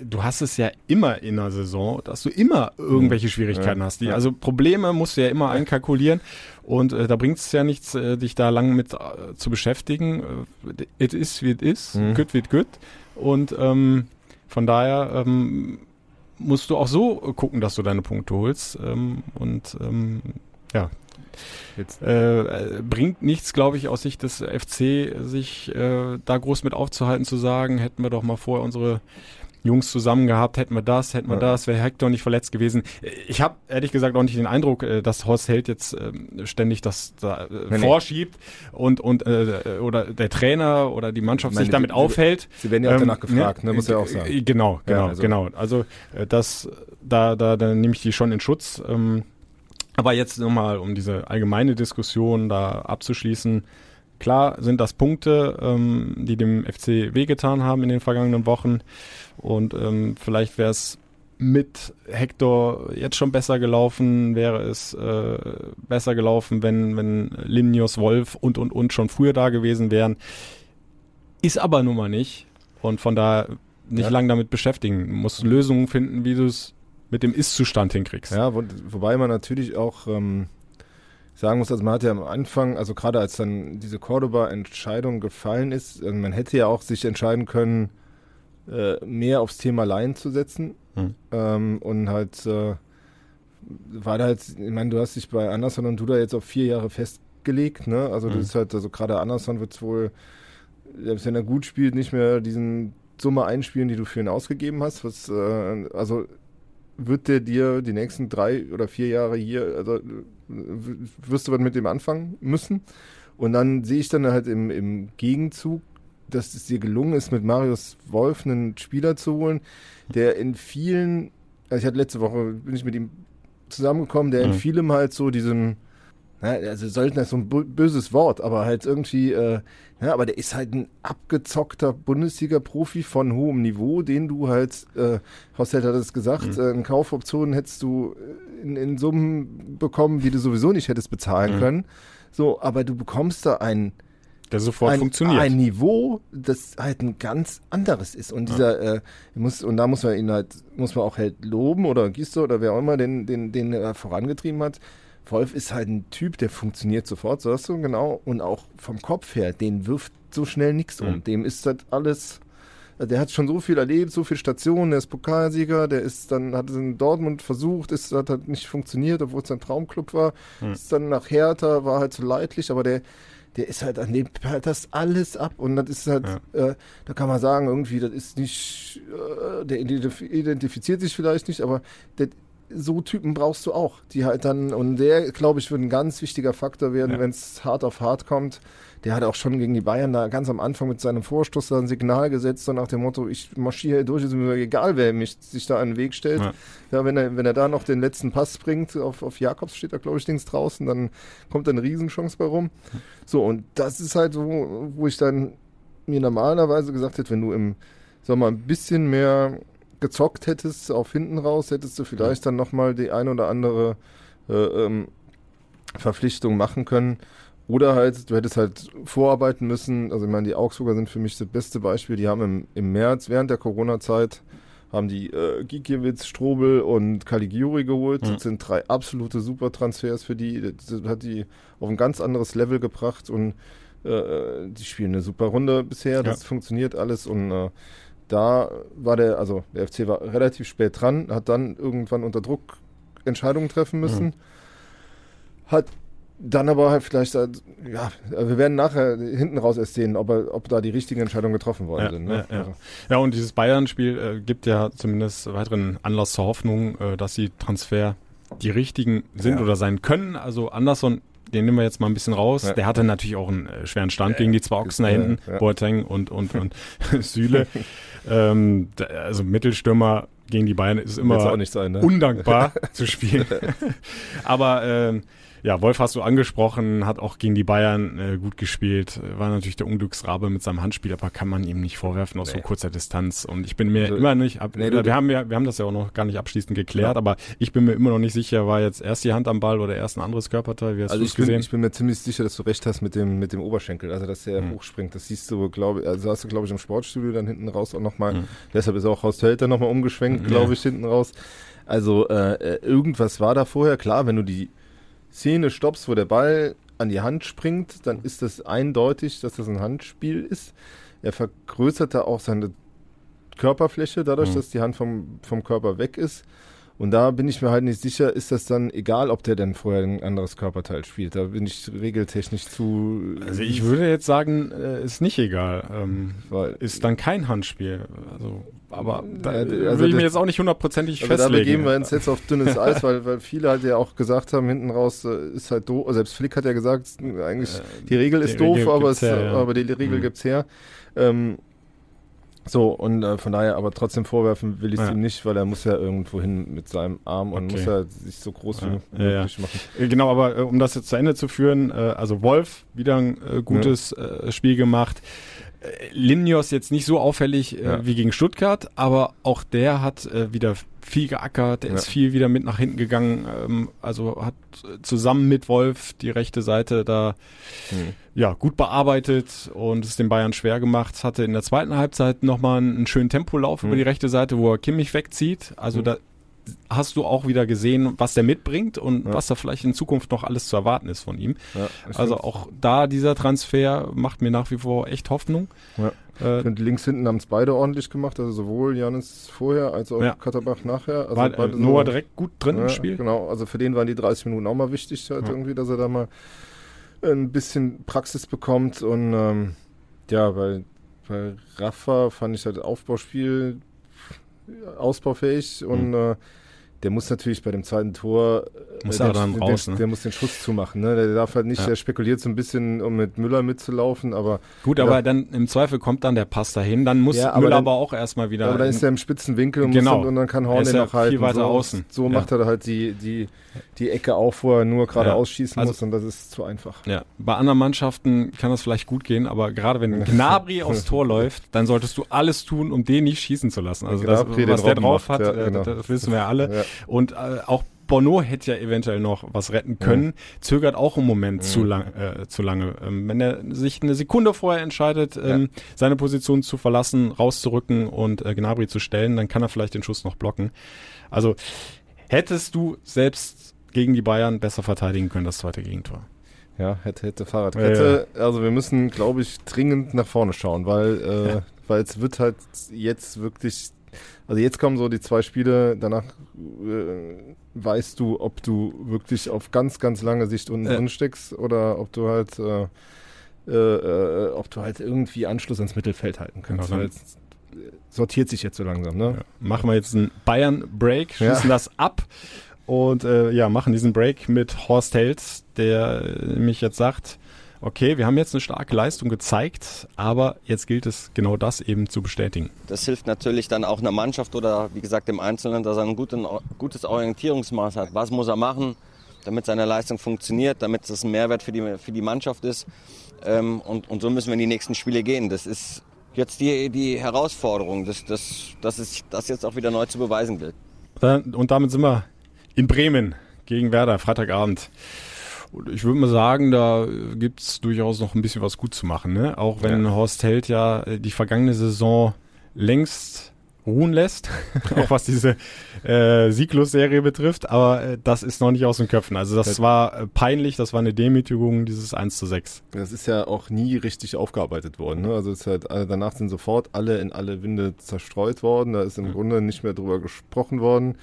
du hast es ja immer in der Saison, dass du immer irgendwelche Schwierigkeiten ja, hast. Die, ja. Also Probleme musst du ja immer einkalkulieren und äh, da bringt es ja nichts, äh, dich da lang mit äh, zu beschäftigen. Äh, it is wie it is, mhm. good wird good und ähm, von daher ähm, musst du auch so gucken, dass du deine Punkte holst ähm, und ähm, ja, Jetzt. Äh, bringt nichts, glaube ich, aus Sicht des FC, sich äh, da groß mit aufzuhalten, zu sagen, hätten wir doch mal vorher unsere Jungs zusammen gehabt, hätten wir das, hätten wir ja. das, wäre Hector nicht verletzt gewesen. Ich habe ehrlich gesagt auch nicht den Eindruck, äh, dass Horst Held jetzt ähm, ständig das da, äh, nee, vorschiebt und und äh, oder der Trainer oder die Mannschaft meine, sich damit die, aufhält. Sie werden ja auch ähm, danach gefragt, ne, muss ja auch sagen. Genau, genau, ja, also. genau. Also das da da da nehme ich die schon in Schutz. Ähm, aber jetzt nochmal, um diese allgemeine Diskussion da abzuschließen, Klar sind das Punkte, ähm, die dem FC wehgetan haben in den vergangenen Wochen. Und ähm, vielleicht wäre es mit Hector jetzt schon besser gelaufen, wäre es äh, besser gelaufen, wenn, wenn Limnios, Wolf und und und schon früher da gewesen wären. Ist aber nun mal nicht. Und von daher nicht ja. lange damit beschäftigen. Du musst Lösungen finden, wie du es mit dem Ist-Zustand hinkriegst. Ja, wo, wobei man natürlich auch ähm, sagen muss, also man hat ja am Anfang, also gerade als dann diese Cordoba-Entscheidung gefallen ist, also man hätte ja auch sich entscheiden können, äh, mehr aufs Thema Laien zu setzen. Hm. Ähm, und halt äh, war da halt, ich meine, du hast dich bei Anderson und du da jetzt auf vier Jahre festgelegt, ne? Also hm. das ist halt, also gerade Anderson wird es wohl, selbst wenn er gut spielt, nicht mehr diesen Summe einspielen, die du für ihn ausgegeben hast. Was, äh, also wird der dir die nächsten drei oder vier Jahre hier, also wirst du was mit dem anfangen müssen. Und dann sehe ich dann halt im, im Gegenzug, dass es dir gelungen ist, mit Marius Wolf einen Spieler zu holen, der in vielen, also ich hatte letzte Woche, bin ich mit ihm zusammengekommen, der in mhm. vielem halt so diesen, na, also Söldner ist so ein böses Wort, aber halt irgendwie, äh, ja, aber der ist halt ein abgezockter Bundesliga-Profi von hohem Niveau, den du halt, äh, Hosselt hat es gesagt, mhm. äh, in Kaufoptionen hättest du in, in, Summen bekommen, die du sowieso nicht hättest bezahlen mhm. können. So, aber du bekommst da einen der sofort ein, funktioniert. Ein Niveau, das halt ein ganz anderes ist. Und dieser, ja. äh, muss, und da muss man ihn halt, muss man auch halt loben oder Gisto oder wer auch immer den, den, den er vorangetrieben hat. Wolf ist halt ein Typ, der funktioniert sofort, sagst du, genau. Und auch vom Kopf her, den wirft so schnell nichts um. Mhm. Dem ist das alles, der hat schon so viel erlebt, so viele Stationen, der ist Pokalsieger, der ist dann, hat es in Dortmund versucht, ist, hat halt nicht funktioniert, obwohl es ein Traumclub war, mhm. ist dann nach Hertha, war halt so leidlich, aber der, der ist halt an dem halt das alles ab und das ist halt, ja. äh, da kann man sagen, irgendwie, das ist nicht, äh, der identifiziert sich vielleicht nicht, aber der, so Typen brauchst du auch, die halt dann, und der, glaube ich, wird ein ganz wichtiger Faktor werden, ja. wenn es hart auf hart kommt. Der hat auch schon gegen die Bayern da ganz am Anfang mit seinem Vorstoß da ein Signal gesetzt, so nach dem Motto, ich marschiere hier durch, ist mir egal, wer mich sich da an den Weg stellt. Ja, ja wenn, er, wenn er da noch den letzten Pass bringt, auf, auf Jakobs steht da, glaube ich, links draußen, dann kommt da eine Riesenchance bei rum. So, und das ist halt so, wo ich dann mir normalerweise gesagt hätte, wenn du im Sommer ein bisschen mehr gezockt hättest auf hinten raus, hättest du vielleicht dann nochmal die ein oder andere äh, ähm, Verpflichtung machen können. Oder halt, du hättest halt vorarbeiten müssen. Also ich meine, die Augsburger sind für mich das beste Beispiel. Die haben im, im März, während der Corona-Zeit, haben die äh, Gikiewicz, Strobel und Caligiuri geholt. Mhm. Das sind drei absolute Supertransfers für die. Das hat die auf ein ganz anderes Level gebracht und äh, die spielen eine super Runde bisher. Das ja. funktioniert alles und äh, da war der, also der FC war relativ spät dran, hat dann irgendwann unter Druck Entscheidungen treffen müssen. Mhm. Hat dann aber halt vielleicht, ja, wir werden nachher hinten raus erst sehen, ob, ob da die richtigen Entscheidungen getroffen worden ja, sind. Ne? Ja, ja. Also. ja, und dieses Bayern-Spiel äh, gibt ja zumindest weiteren Anlass zur Hoffnung, äh, dass die Transfer die richtigen sind oder sein können. Also Anderson den nehmen wir jetzt mal ein bisschen raus. Der hatte natürlich auch einen äh, schweren Stand gegen die zwei Ochsen da hinten. Boateng und, und, und Süle. Ähm, also Mittelstürmer gegen die Bayern ist immer sein, ne? undankbar zu spielen. Aber ähm, ja, Wolf hast du angesprochen, hat auch gegen die Bayern äh, gut gespielt, war natürlich der Unglücksrabe mit seinem Handspiel, aber kann man ihm nicht vorwerfen aus nee. so kurzer Distanz. Und ich bin mir also, immer nicht, ab, nee, wir haben ja, wir haben das ja auch noch gar nicht abschließend geklärt, ja. aber ich bin mir immer noch nicht sicher, war jetzt erst die Hand am Ball oder erst ein anderes Körperteil? Wie hast also ich bin, gesehen? ich bin mir ziemlich sicher, dass du recht hast mit dem mit dem Oberschenkel, also dass der mhm. hochspringt. Das siehst du, glaube also hast du glaube ich im Sportstudio dann hinten raus auch nochmal. Mhm. Deshalb ist auch Horst Held dann nochmal umgeschwenkt, mhm. glaube ich, hinten raus. Also äh, äh, irgendwas war da vorher. Klar, wenn du die Szene stoppst, wo der Ball an die Hand springt, dann ist das eindeutig, dass das ein Handspiel ist. Er vergrößert da auch seine Körperfläche, dadurch, mhm. dass die Hand vom, vom Körper weg ist. Und da bin ich mir halt nicht sicher, ist das dann egal, ob der denn vorher ein anderes Körperteil spielt. Da bin ich regeltechnisch zu. Also ich würde jetzt sagen, äh, ist nicht egal. Ähm, Weil, ist dann kein Handspiel. Also, aber da ja, also will ich mir jetzt auch nicht hundertprozentig also festlegen. Da begeben wir uns jetzt auf dünnes Eis, weil, weil viele halt ja auch gesagt haben, hinten raus äh, ist halt doof. Selbst Flick hat ja gesagt, eigentlich äh, die Regel ist die doof, Regel aber, es, her, ja. aber die Regel mhm. gibt's her. Ähm, So, und äh, von daher, aber trotzdem vorwerfen will ich es ja. ihm nicht, weil er muss ja irgendwo hin mit seinem Arm und okay. muss ja sich so groß wie ja, möglich machen. Äh, genau, aber äh, um das jetzt zu Ende zu führen, äh, also Wolf, wieder ein äh, gutes äh, Spiel gemacht. Limnios jetzt nicht so auffällig wie gegen Stuttgart, aber auch der hat wieder viel geackert, der ja. ist viel wieder mit nach hinten gegangen, ähm, also hat zusammen mit Wolf die rechte Seite da mhm. ja gut bearbeitet und es den Bayern schwer gemacht, hatte in der zweiten Halbzeit nochmal einen schönen Tempolauf mhm. über die rechte Seite, wo er Kimmich wegzieht, also mhm. da hast du auch wieder gesehen, was der mitbringt und ja. was da vielleicht in Zukunft noch alles zu erwarten ist von ihm. Ja, also auch da dieser Transfer macht mir nach wie vor echt Hoffnung. Ja. Äh, und links hinten haben es beide ordentlich gemacht, also sowohl Janis vorher als auch ja. Katterbach nachher. Also War äh, Noah direkt gut drin im Spiel? Genau, also für den waren die 30 Minuten auch mal wichtig, halt irgendwie, dass er da mal ein bisschen Praxis bekommt und ähm, ja, weil bei Rafa fand ich halt Aufbauspiel ausbaufähig und mhm. äh, der muss natürlich bei dem zweiten Tor äh, muss äh, den, raus, den, ne? der muss den Schuss zumachen. Ne? Der darf halt nicht, ja. der spekuliert so ein bisschen, um mit Müller mitzulaufen, aber gut, ja. aber dann im Zweifel kommt dann der Pass dahin, dann muss ja, aber Müller dann, aber auch erstmal wieder. Aber dann ist er im spitzen Winkel und, genau. dann, und dann kann Horn den noch halten. Viel weiter so, außen. So macht er halt die die die Ecke auf, wo er nur gerade ausschießen also, muss und das ist zu einfach. Ja, bei anderen Mannschaften kann das vielleicht gut gehen, aber gerade wenn Gnabry aufs Tor läuft, dann solltest du alles tun, um den nicht schießen zu lassen. Also das, was der drauf hat, äh, genau. das wissen wir ja alle. Und äh, auch Bono hätte ja eventuell noch was retten können, mhm. zögert auch im Moment mhm. zu, lang, äh, zu lange. Ähm, wenn er sich eine Sekunde vorher entscheidet, ähm, ja. seine Position zu verlassen, rauszurücken und äh, Gnabry zu stellen, dann kann er vielleicht den Schuss noch blocken. Also hättest du selbst gegen die Bayern besser verteidigen können, das zweite Gegentor. Ja, hätte, hätte, Fahrradkette. Ja, ja. Also wir müssen, glaube ich, dringend nach vorne schauen, weil, äh, weil es wird halt jetzt wirklich also jetzt kommen so die zwei Spiele, danach äh, weißt du, ob du wirklich auf ganz, ganz lange Sicht unten drin steckst oder ob du halt äh, äh, äh, ob du halt irgendwie Anschluss ans Mittelfeld halten kannst. Genau, es sortiert sich jetzt so langsam, ne? Ja. Machen wir jetzt einen Bayern-Break, schließen ja. das ab und äh, ja, machen diesen Break mit Horst Held, der mich jetzt sagt, okay, wir haben jetzt eine starke Leistung gezeigt, aber jetzt gilt es genau das eben zu bestätigen. Das hilft natürlich dann auch einer Mannschaft oder wie gesagt dem Einzelnen, dass er ein guten, gutes Orientierungsmaß hat. Was muss er machen, damit seine Leistung funktioniert, damit es ein Mehrwert für die, für die Mannschaft ist. Ähm, und, und so müssen wir in die nächsten Spiele gehen. Das ist jetzt die, die Herausforderung, dass, dass, dass es das jetzt auch wieder neu zu beweisen gilt. Und damit sind wir in Bremen gegen Werder, Freitagabend. Ich würde mal sagen, da gibt es durchaus noch ein bisschen was gut zu machen. Ne? Auch wenn ja. Horst Held ja äh, die vergangene Saison längst ruhen lässt, auch was diese äh, Sieglos-Serie betrifft, aber äh, das ist noch nicht aus den Köpfen. Also das war äh, peinlich, das war eine Demütigung, dieses 1 zu 6. Das ist ja auch nie richtig aufgearbeitet worden. Ne? Also es ist halt, danach sind sofort alle in alle Winde zerstreut worden, da ist im mhm. Grunde nicht mehr drüber gesprochen worden.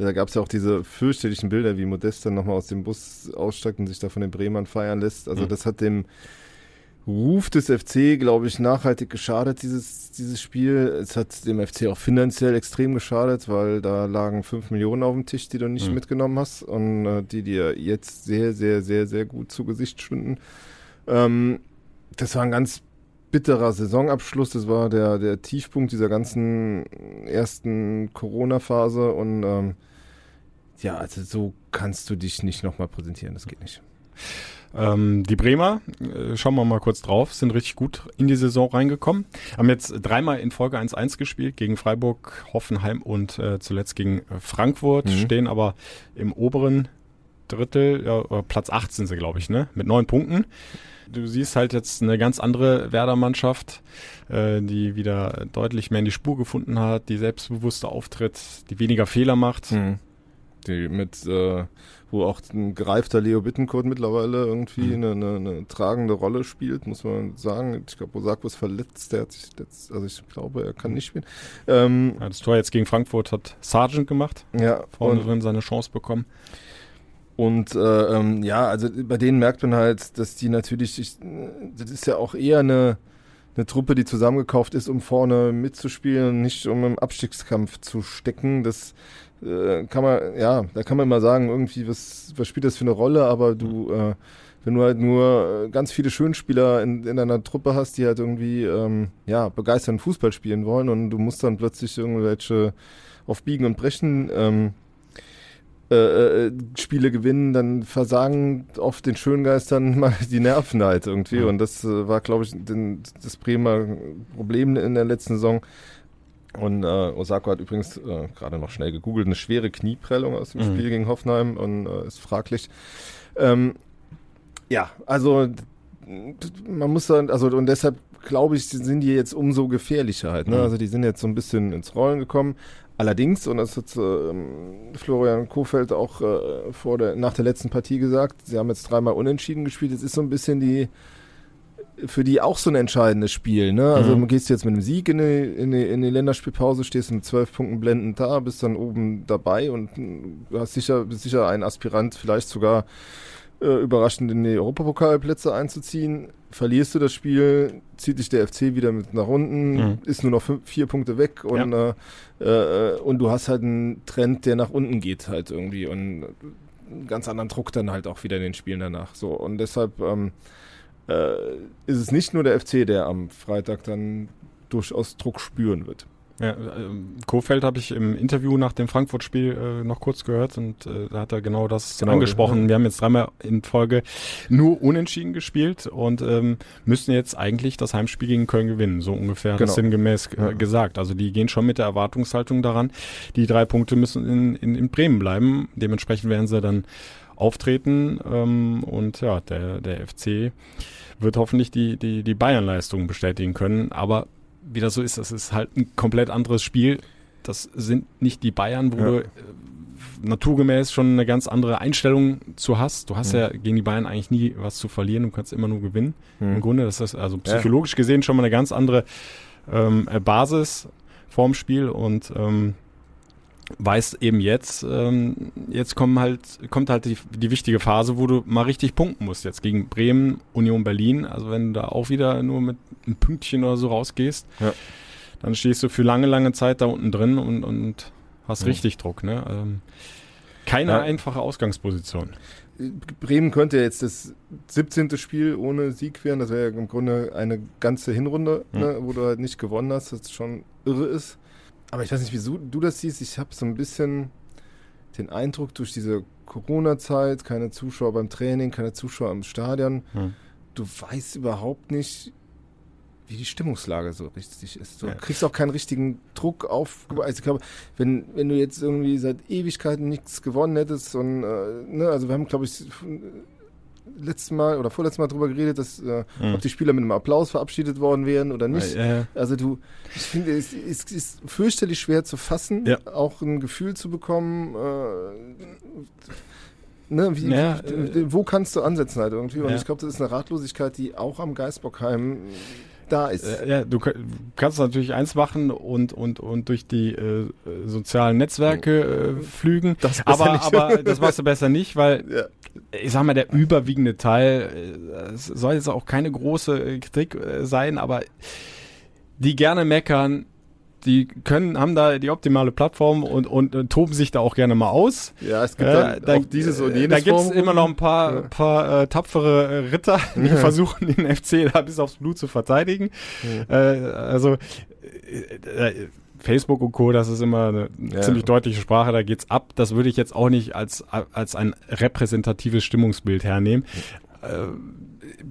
Da gab es ja auch diese fürchterlichen Bilder, wie Modest dann nochmal aus dem Bus aussteigt und sich da von den Bremern feiern lässt. Also mhm. das hat dem Ruf des FC, glaube ich, nachhaltig geschadet, dieses, dieses Spiel. Es hat dem FC auch finanziell extrem geschadet, weil da lagen 5 Millionen auf dem Tisch, die du nicht mhm. mitgenommen hast und äh, die dir jetzt sehr, sehr, sehr, sehr gut zu Gesicht stünden. Ähm, das war ein ganz bitterer Saisonabschluss. Das war der, der Tiefpunkt dieser ganzen ersten Corona-Phase und ähm, ja, also so kannst du dich nicht nochmal präsentieren, das geht nicht. Ähm, die Bremer, äh, schauen wir mal kurz drauf, sind richtig gut in die Saison reingekommen. Haben jetzt dreimal in Folge 1-1 gespielt gegen Freiburg, Hoffenheim und äh, zuletzt gegen äh, Frankfurt, mhm. stehen aber im oberen Drittel, ja, Platz 8 sind sie, glaube ich, ne? Mit neun Punkten. Du siehst halt jetzt eine ganz andere Werder-Mannschaft, äh, die wieder deutlich mehr in die Spur gefunden hat, die selbstbewusster auftritt, die weniger Fehler macht. Mhm die mit, äh, wo auch ein gereifter Leo Bittencourt mittlerweile irgendwie mhm. eine, eine, eine, tragende Rolle spielt, muss man sagen. Ich glaube, Osako ist verletzt, der hat sich letzt, also ich glaube, er kann nicht spielen. Ähm, ja, das Tor jetzt gegen Frankfurt hat Sargent gemacht. Ja. Vorne drin seine Chance bekommen. Und äh, ähm, ja, also bei denen merkt man halt, dass die natürlich, ich, das ist ja auch eher eine, eine Truppe, die zusammengekauft ist, um vorne mitzuspielen und nicht um im Abstiegskampf zu stecken. Das äh, kann man, ja, da kann man immer sagen, irgendwie, was, was spielt das für eine Rolle, aber du, äh, wenn du halt nur äh, ganz viele Schönspieler in, in deiner Truppe hast, die halt irgendwie ähm, ja, begeisternden Fußball spielen wollen und du musst dann plötzlich irgendwelche auf Biegen und Brechen ähm, äh, äh, Spiele gewinnen, dann versagen oft den Schöngeistern mal die Nerven halt irgendwie. Mhm. Und das äh, war, glaube ich, den, das Bremer Problem in der letzten Saison. Und äh, Osako hat übrigens äh, gerade noch schnell gegoogelt, eine schwere Knieprellung aus dem mhm. Spiel gegen Hoffenheim und äh, ist fraglich. Ähm, ja, also man muss dann, also und deshalb glaube ich, sind die jetzt umso gefährlicher halt. Ne? Mhm. Also die sind jetzt so ein bisschen ins Rollen gekommen. Allerdings, und das hat äh, Florian Kofeld auch äh, vor der, nach der letzten Partie gesagt, sie haben jetzt dreimal unentschieden gespielt. Es ist so ein bisschen die für die auch so ein entscheidendes Spiel. Ne? Also mhm. gehst du jetzt mit einem Sieg in die, in, die, in die Länderspielpause, stehst mit zwölf Punkten blendend da, bist dann oben dabei und du hast sicher, bist sicher ein Aspirant, vielleicht sogar äh, überraschend in die Europapokalplätze einzuziehen. Verlierst du das Spiel, zieht dich der FC wieder mit nach unten, mhm. ist nur noch fünf, vier Punkte weg und, ja. äh, äh, und du hast halt einen Trend, der nach unten geht halt irgendwie und einen ganz anderen Druck dann halt auch wieder in den Spielen danach. So und deshalb ähm, äh, ist es nicht nur der FC, der am Freitag dann durchaus Druck spüren wird. Ja, äh, Kofeld habe ich im Interview nach dem Frankfurt-Spiel äh, noch kurz gehört und äh, da hat er genau das genau, angesprochen. Ja. Wir haben jetzt dreimal in Folge nur unentschieden gespielt und ähm, müssen jetzt eigentlich das Heimspiel gegen Köln gewinnen. So ungefähr genau. sinngemäß äh, ja. gesagt. Also die gehen schon mit der Erwartungshaltung daran. Die drei Punkte müssen in, in, in Bremen bleiben. Dementsprechend werden sie dann auftreten ähm, und ja, der, der FC wird hoffentlich die, die, die Bayern-Leistungen bestätigen können. Aber wie das so ist, das ist halt ein komplett anderes Spiel. Das sind nicht die Bayern, wo ja. du äh, naturgemäß schon eine ganz andere Einstellung zu hast. Du hast ja. ja gegen die Bayern eigentlich nie was zu verlieren, du kannst immer nur gewinnen. Mhm. Im Grunde, das ist also psychologisch ja. gesehen schon mal eine ganz andere ähm, Basis vorm Spiel und ähm, weiß eben jetzt, ähm, jetzt kommen halt, kommt halt die, die wichtige Phase, wo du mal richtig punkten musst. Jetzt gegen Bremen, Union Berlin. Also wenn du da auch wieder nur mit einem Pünktchen oder so rausgehst, ja. dann stehst du für lange, lange Zeit da unten drin und, und hast ja. richtig Druck. Ne? Ähm, keine ja. einfache Ausgangsposition. Bremen könnte jetzt das 17. Spiel ohne Sieg werden. Das wäre ja im Grunde eine ganze Hinrunde, ne, wo du halt nicht gewonnen hast, das schon irre ist. Aber ich weiß nicht, wieso du das siehst. Ich habe so ein bisschen den Eindruck, durch diese Corona-Zeit, keine Zuschauer beim Training, keine Zuschauer im Stadion, hm. du weißt überhaupt nicht, wie die Stimmungslage so richtig ist. Du ja. kriegst auch keinen richtigen Druck auf. Also ich glaube, wenn, wenn du jetzt irgendwie seit Ewigkeiten nichts gewonnen hättest und äh, ne, also wir haben, glaube ich, letztes Mal oder vorletztes Mal drüber geredet, dass äh, mhm. ob die Spieler mit einem Applaus verabschiedet worden wären oder nicht. Ja, ja. Also du, ich finde, es, es, ist fürchterlich schwer zu fassen, ja. auch ein Gefühl zu bekommen. Äh, ne, wie, ja, wie, wo kannst du ansetzen halt irgendwie? Und ich glaube, das ist eine Ratlosigkeit, die auch am Geisbockheim da ist. Äh, ja, du kannst natürlich eins machen und und und durch die äh, sozialen Netzwerke äh, flügen. Das aber aber das machst du besser nicht, weil ja ich sag mal, der überwiegende Teil, äh, es soll jetzt auch keine große Kritik äh, sein, aber die gerne meckern, die können, haben da die optimale Plattform und, und, und toben sich da auch gerne mal aus. Ja, es gibt äh, da, auch dieses und jenes. Da gibt es immer noch ein paar, ja. paar äh, tapfere äh, Ritter, die ja. versuchen, den FC da bis aufs Blut zu verteidigen. Ja. Äh, also äh, Facebook und Co., das ist immer eine ja. ziemlich deutliche Sprache, da geht's ab. Das würde ich jetzt auch nicht als, als ein repräsentatives Stimmungsbild hernehmen. Äh,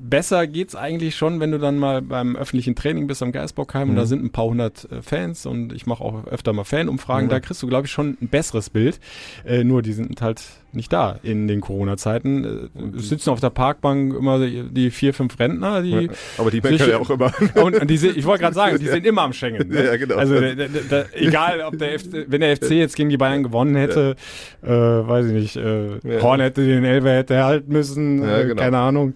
besser geht's eigentlich schon, wenn du dann mal beim öffentlichen Training bist am Geisbockheim mhm. und da mhm. sind ein paar hundert äh, Fans und ich mache auch öfter mal Fanumfragen, mhm. da kriegst du, glaube ich, schon ein besseres Bild. Äh, nur die sind halt nicht da in den Corona-Zeiten. Äh, sitzen auf der Parkbank immer die, die vier, fünf Rentner, die. Ja, aber die meckern ja auch immer. Und, die sind, ich wollte gerade sagen, die sind immer am Schengen. Ne? Ja, genau. Also da, da, da, egal, ob der FC, wenn der FC jetzt gegen die Bayern gewonnen hätte, ja. äh, weiß ich nicht, äh, ja. Horn hätte den Elfer hätte halten müssen, äh, genau. keine Ahnung.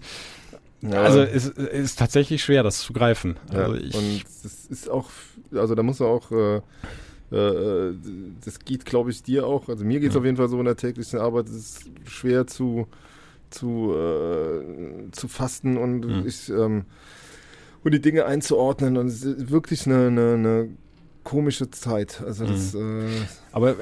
Ja. Also es ist tatsächlich schwer, das zu greifen. Also ja, und das ist auch, also da muss man auch, äh, äh, das geht, glaube ich, dir auch. Also mir geht es ja. auf jeden Fall so in der täglichen Arbeit, es ist schwer zu, zu, äh, zu fasten und mhm. ich ähm, und die Dinge einzuordnen. Und es ist wirklich eine, eine, eine komische Zeit. Also das, mhm. äh, Aber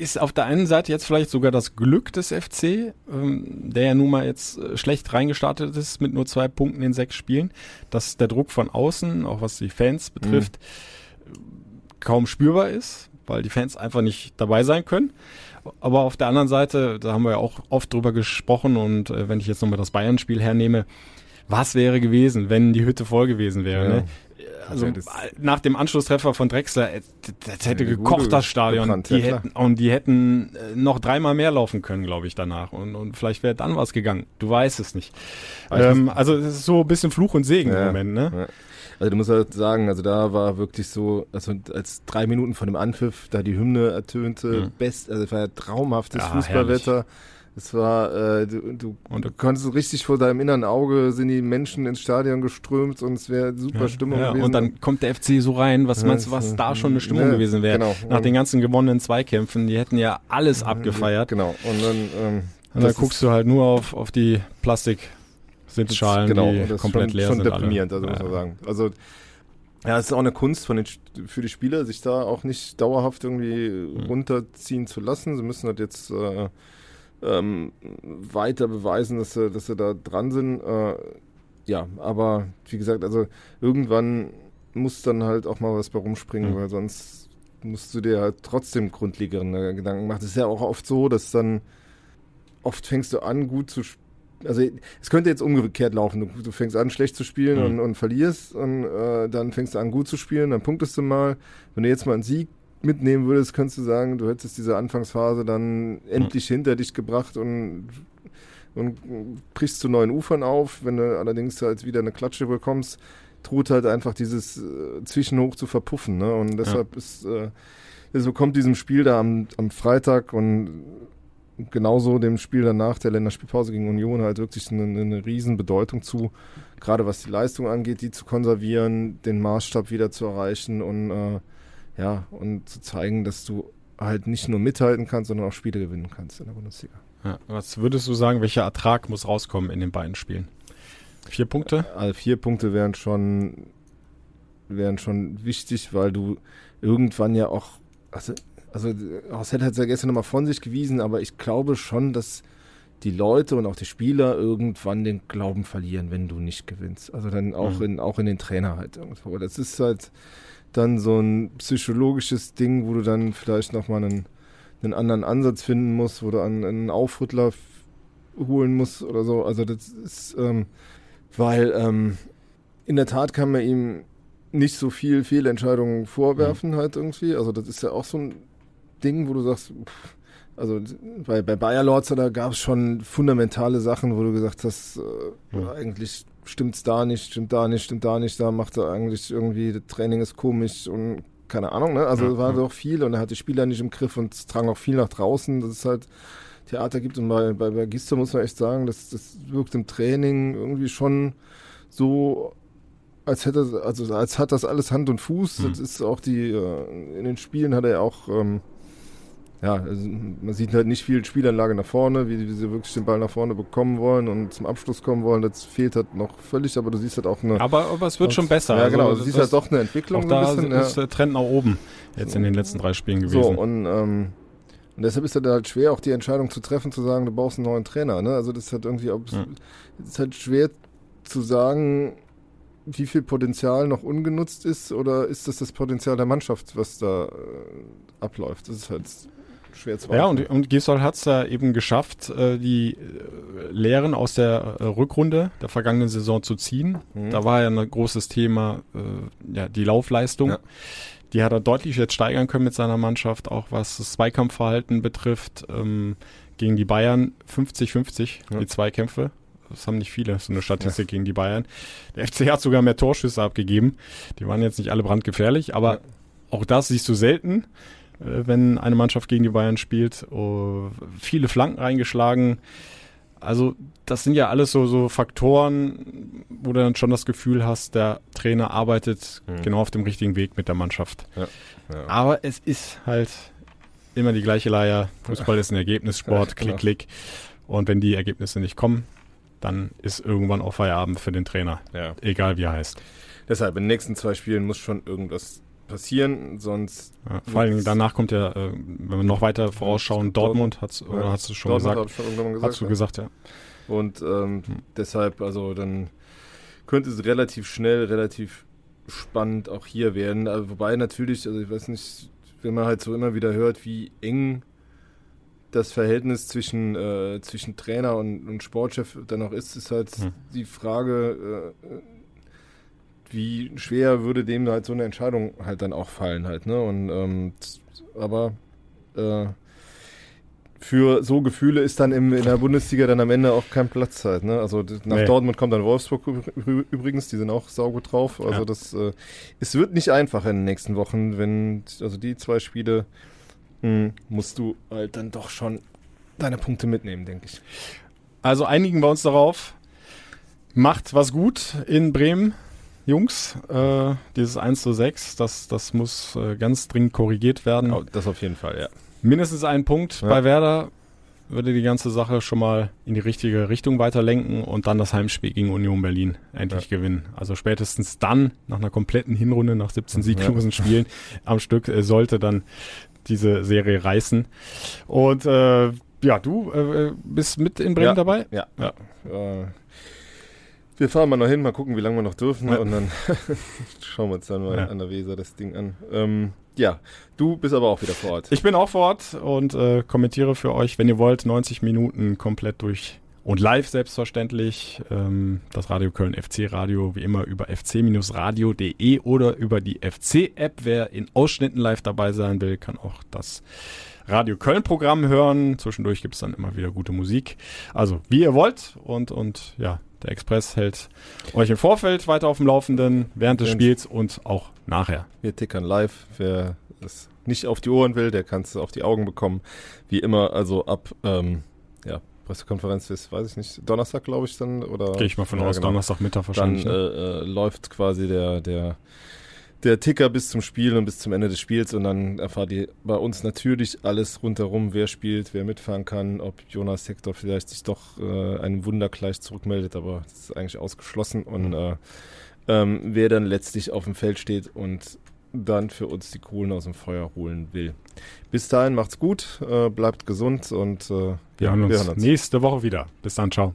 ist auf der einen Seite jetzt vielleicht sogar das Glück des FC, ähm, der ja nun mal jetzt äh, schlecht reingestartet ist mit nur zwei Punkten in sechs Spielen, dass der Druck von außen, auch was die Fans betrifft, mhm. kaum spürbar ist, weil die Fans einfach nicht dabei sein können. Aber auf der anderen Seite, da haben wir ja auch oft drüber gesprochen und äh, wenn ich jetzt nochmal das Bayern-Spiel hernehme, was wäre gewesen, wenn die Hütte voll gewesen wäre? Ja. Ne? Also nach dem Anschlusstreffer von Drexler, äh, das hätte gekocht das Stadion. Gebrannt, die ja, hätten, und die hätten äh, noch dreimal mehr laufen können, glaube ich, danach. Und, und vielleicht wäre dann was gegangen. Du weißt es nicht. Ähm, also es ist so ein bisschen Fluch und Segen im Moment, ne? Also du musst halt sagen, also da war wirklich so, also als drei Minuten von dem Anpfiff, da die Hymne ertönte, mhm. best, also es war ja traumhaftes ja, Fußballwetter. Herrlich. Es war, äh, du, du, und du konntest richtig vor deinem inneren Auge sind die Menschen ins Stadion geströmt und es wäre super ja, Stimmung ja, gewesen. Und dann kommt der FC so rein. Was meinst du, was da schon eine Stimmung ja, gewesen wäre? Genau. Nach den ganzen gewonnenen Zweikämpfen, die hätten ja alles abgefeiert. Genau. Und dann, ähm, und dann guckst du halt nur auf, auf die Plastik Sitzschalen, genau, die komplett schon, leer schon sind. deprimierend, alle. also muss man sagen. Also ja, es ist auch eine Kunst von den, für die Spieler, sich da auch nicht dauerhaft irgendwie mhm. runterziehen zu lassen. Sie müssen halt jetzt äh, ähm, weiter beweisen, dass sie, dass sie da dran sind. Äh, ja, aber wie gesagt, also irgendwann muss dann halt auch mal was bei rumspringen, mhm. weil sonst musst du dir halt trotzdem grundlegende Gedanken machen. Es ist ja auch oft so, dass dann oft fängst du an, gut zu spielen. Also es könnte jetzt umgekehrt laufen. Du, du fängst an, schlecht zu spielen mhm. und, und, verlierst und äh, dann fängst du an, gut zu spielen, dann punktest du mal. Wenn du jetzt mal einen Sieg mitnehmen würdest, könntest du sagen, du hättest diese Anfangsphase dann endlich mhm. hinter dich gebracht und, und brichst zu neuen Ufern auf. Wenn du allerdings halt wieder eine Klatsche bekommst, droht halt einfach dieses äh, Zwischenhoch zu verpuffen. Ne? Und deshalb ja. ist, äh, so kommt diesem Spiel da am, am Freitag und genauso dem Spiel danach der Länderspielpause gegen Union halt wirklich eine, eine Riesenbedeutung zu, gerade was die Leistung angeht, die zu konservieren, den Maßstab wieder zu erreichen und äh, ja, und zu zeigen, dass du halt nicht nur mithalten kannst, sondern auch Spiele gewinnen kannst in der Bundesliga. Ja, was würdest du sagen, welcher Ertrag muss rauskommen in den beiden Spielen? Vier Punkte? Also vier Punkte wären schon, wären schon wichtig, weil du irgendwann ja auch, also, also Hossett hat es ja gestern nochmal von sich gewiesen, aber ich glaube schon, dass die Leute und auch die Spieler irgendwann den Glauben verlieren, wenn du nicht gewinnst. Also dann auch mhm. in auch in den Trainer halt irgendwo. Das ist halt, dann so ein psychologisches Ding, wo du dann vielleicht nochmal einen, einen anderen Ansatz finden musst, wo du an, einen Aufrüttler holen musst oder so. Also das ist, ähm, weil ähm, in der Tat kann man ihm nicht so viel Fehlentscheidungen vorwerfen mhm. halt irgendwie. Also das ist ja auch so ein Ding, wo du sagst, pff, also bei, bei Bayer Lords, da gab es schon fundamentale Sachen, wo du gesagt hast, äh, mhm. eigentlich stimmt's da nicht, stimmt da nicht, stimmt da nicht, da macht er eigentlich irgendwie, das Training ist komisch und keine Ahnung, ne? Also ja, war ja. doch viel und er hat die Spieler nicht im Griff und es drang auch viel nach draußen, dass es halt Theater gibt und bei, bei, bei Gister muss man echt sagen, das, das wirkt im Training irgendwie schon so als hätte also als hat das alles Hand und Fuß. Mhm. Das ist auch die äh, in den Spielen hat er ja auch ähm, ja, also man sieht halt nicht viel Spielanlage nach vorne, wie, wie, sie wirklich den Ball nach vorne bekommen wollen und zum Abschluss kommen wollen. Das fehlt halt noch völlig, aber du siehst halt auch eine. Aber, aber es wird schon besser. Ja, genau. Also, du siehst halt doch eine Entwicklung. Auch da bisschen, ist der Trend nach oben jetzt in den letzten drei Spielen gewesen. So, und, ähm, und deshalb ist es halt schwer, auch die Entscheidung zu treffen, zu sagen, du brauchst einen neuen Trainer. Ne? Also das ist halt irgendwie, ob ja. es ist halt schwer zu sagen, wie viel Potenzial noch ungenutzt ist oder ist das das Potenzial der Mannschaft, was da äh, abläuft? Das ist halt schwer zu Ja, und, und Gisol hat es da eben geschafft, äh, die äh, Lehren aus der äh, Rückrunde der vergangenen Saison zu ziehen. Mhm. Da war ja ein großes Thema, ja, die Laufleistung. Ja. Die hat er deutlich jetzt steigern können mit seiner Mannschaft, auch was das Zweikampfverhalten betrifft. Ähm, gegen die Bayern 50-50, ja. die Zweikämpfe. Das haben nicht viele, so eine Statistik ja. gegen die Bayern. Der FC hat sogar mehr Torschüsse abgegeben. Die waren jetzt nicht alle brandgefährlich, aber ja. auch das siehst du selten. Äh, wenn eine Mannschaft gegen die Bayern spielt. Oh, viele Flanken reingeschlagen. Also das sind ja alles so, so Faktoren, wo du dann schon das Gefühl hast, der Trainer arbeitet mhm. genau auf dem richtigen Weg mit der Mannschaft. Ja, ja. Aber es ist halt immer die gleiche Leier. Fußball ist ein Ergebnissport, klick, genau. klick. Und wenn die Ergebnisse nicht kommen, dann ist irgendwann auch Feierabend für den Trainer. Ja. Egal wie er heißt. Deshalb, in den nächsten zwei Spielen muss schon irgendwas passieren, sonst. Ja, vor allem danach kommt ja, äh, wenn wir noch weiter vorausschauen, Dortmund, hat's, oder ja, hast du schon Dortmund gesagt? Schon gesagt? Hast du gesagt, ja. Und ähm, hm. deshalb, also dann könnte es relativ schnell, relativ spannend auch hier werden. Also, wobei natürlich, also ich weiß nicht, wenn man halt so immer wieder hört, wie eng das Verhältnis zwischen, äh, zwischen Trainer und, und, Sportchef dann auch ist, ist halt hm. die Frage, äh, wie schwer würde dem halt so eine Entscheidung halt dann auch fallen halt, ne? Und ähm, aber äh, für so Gefühle ist dann im, in der Bundesliga dann am Ende auch kein Platz halt. Ne? Also nach nee. Dortmund kommt dann Wolfsburg übrigens, die sind auch saugut drauf. Also ja. das, äh, es wird nicht einfach in den nächsten Wochen, wenn, also die zwei Spiele mh, hm, musst du halt dann doch schon deine Punkte mitnehmen, denke ich. Also einigen wir uns darauf. Macht was gut in Bremen. Jungs, äh, dieses 1 zu 6, das, das muss äh, ganz dringend korrigiert werden. Oh, das auf jeden Fall, ja. Mindestens ein Punkt ja. bei Werder würde die ganze Sache schon mal in die richtige Richtung weiterlenken und dann das Heimspiel gegen Union Berlin endlich ja. gewinnen. Also spätestens dann, nach einer kompletten Hinrunde, nach 17 sieglosen ja. Spielen am Stück, äh, sollte dann diese Serie reißen. Und äh, ja, du äh, bist mit in Bremen ja. dabei? Ja. ja. Wir fahren mal noch hin, mal gucken, wie lange wir noch dürfen und dann schauen wir uns dann mal an der Weser das Ding an. Ähm, ja, du bist aber auch wieder vor Ort. Ich bin auch vor Ort und äh, kommentiere für euch, wenn ihr wollt, 90 Minuten komplett durch und live selbstverständlich. Ähm, das Radio Köln FC Radio wie immer über fc-radio.de oder über die FC-App. Wer in Ausschnitten live dabei sein will, kann auch das Radio Köln Programm hören. Zwischendurch gibt es dann immer wieder gute Musik. Also wie ihr wollt und, und ja, der Express hält euch im Vorfeld weiter auf dem Laufenden, während des Spiels und auch nachher. Wir tickern live. Wer es nicht auf die Ohren will, der kann es auf die Augen bekommen. Wie immer, also ab, ähm, ja, Pressekonferenz ist, weiß ich nicht, Donnerstag, glaube ich, dann, oder? Gehe ich mal von ja, aus, genau. Donnerstag Mittag wahrscheinlich. Dann ne? äh, äh, läuft quasi der, der der Ticker bis zum Spiel und bis zum Ende des Spiels und dann erfahrt ihr bei uns natürlich alles rundherum, wer spielt, wer mitfahren kann, ob Jonas Hector vielleicht sich doch äh, einem Wunder gleich zurückmeldet, aber das ist eigentlich ausgeschlossen und äh, ähm, wer dann letztlich auf dem Feld steht und dann für uns die Kohlen aus dem Feuer holen will. Bis dahin macht's gut, äh, bleibt gesund und äh, wir, wir, hören uns wir hören uns nächste Woche wieder. Bis dann, ciao.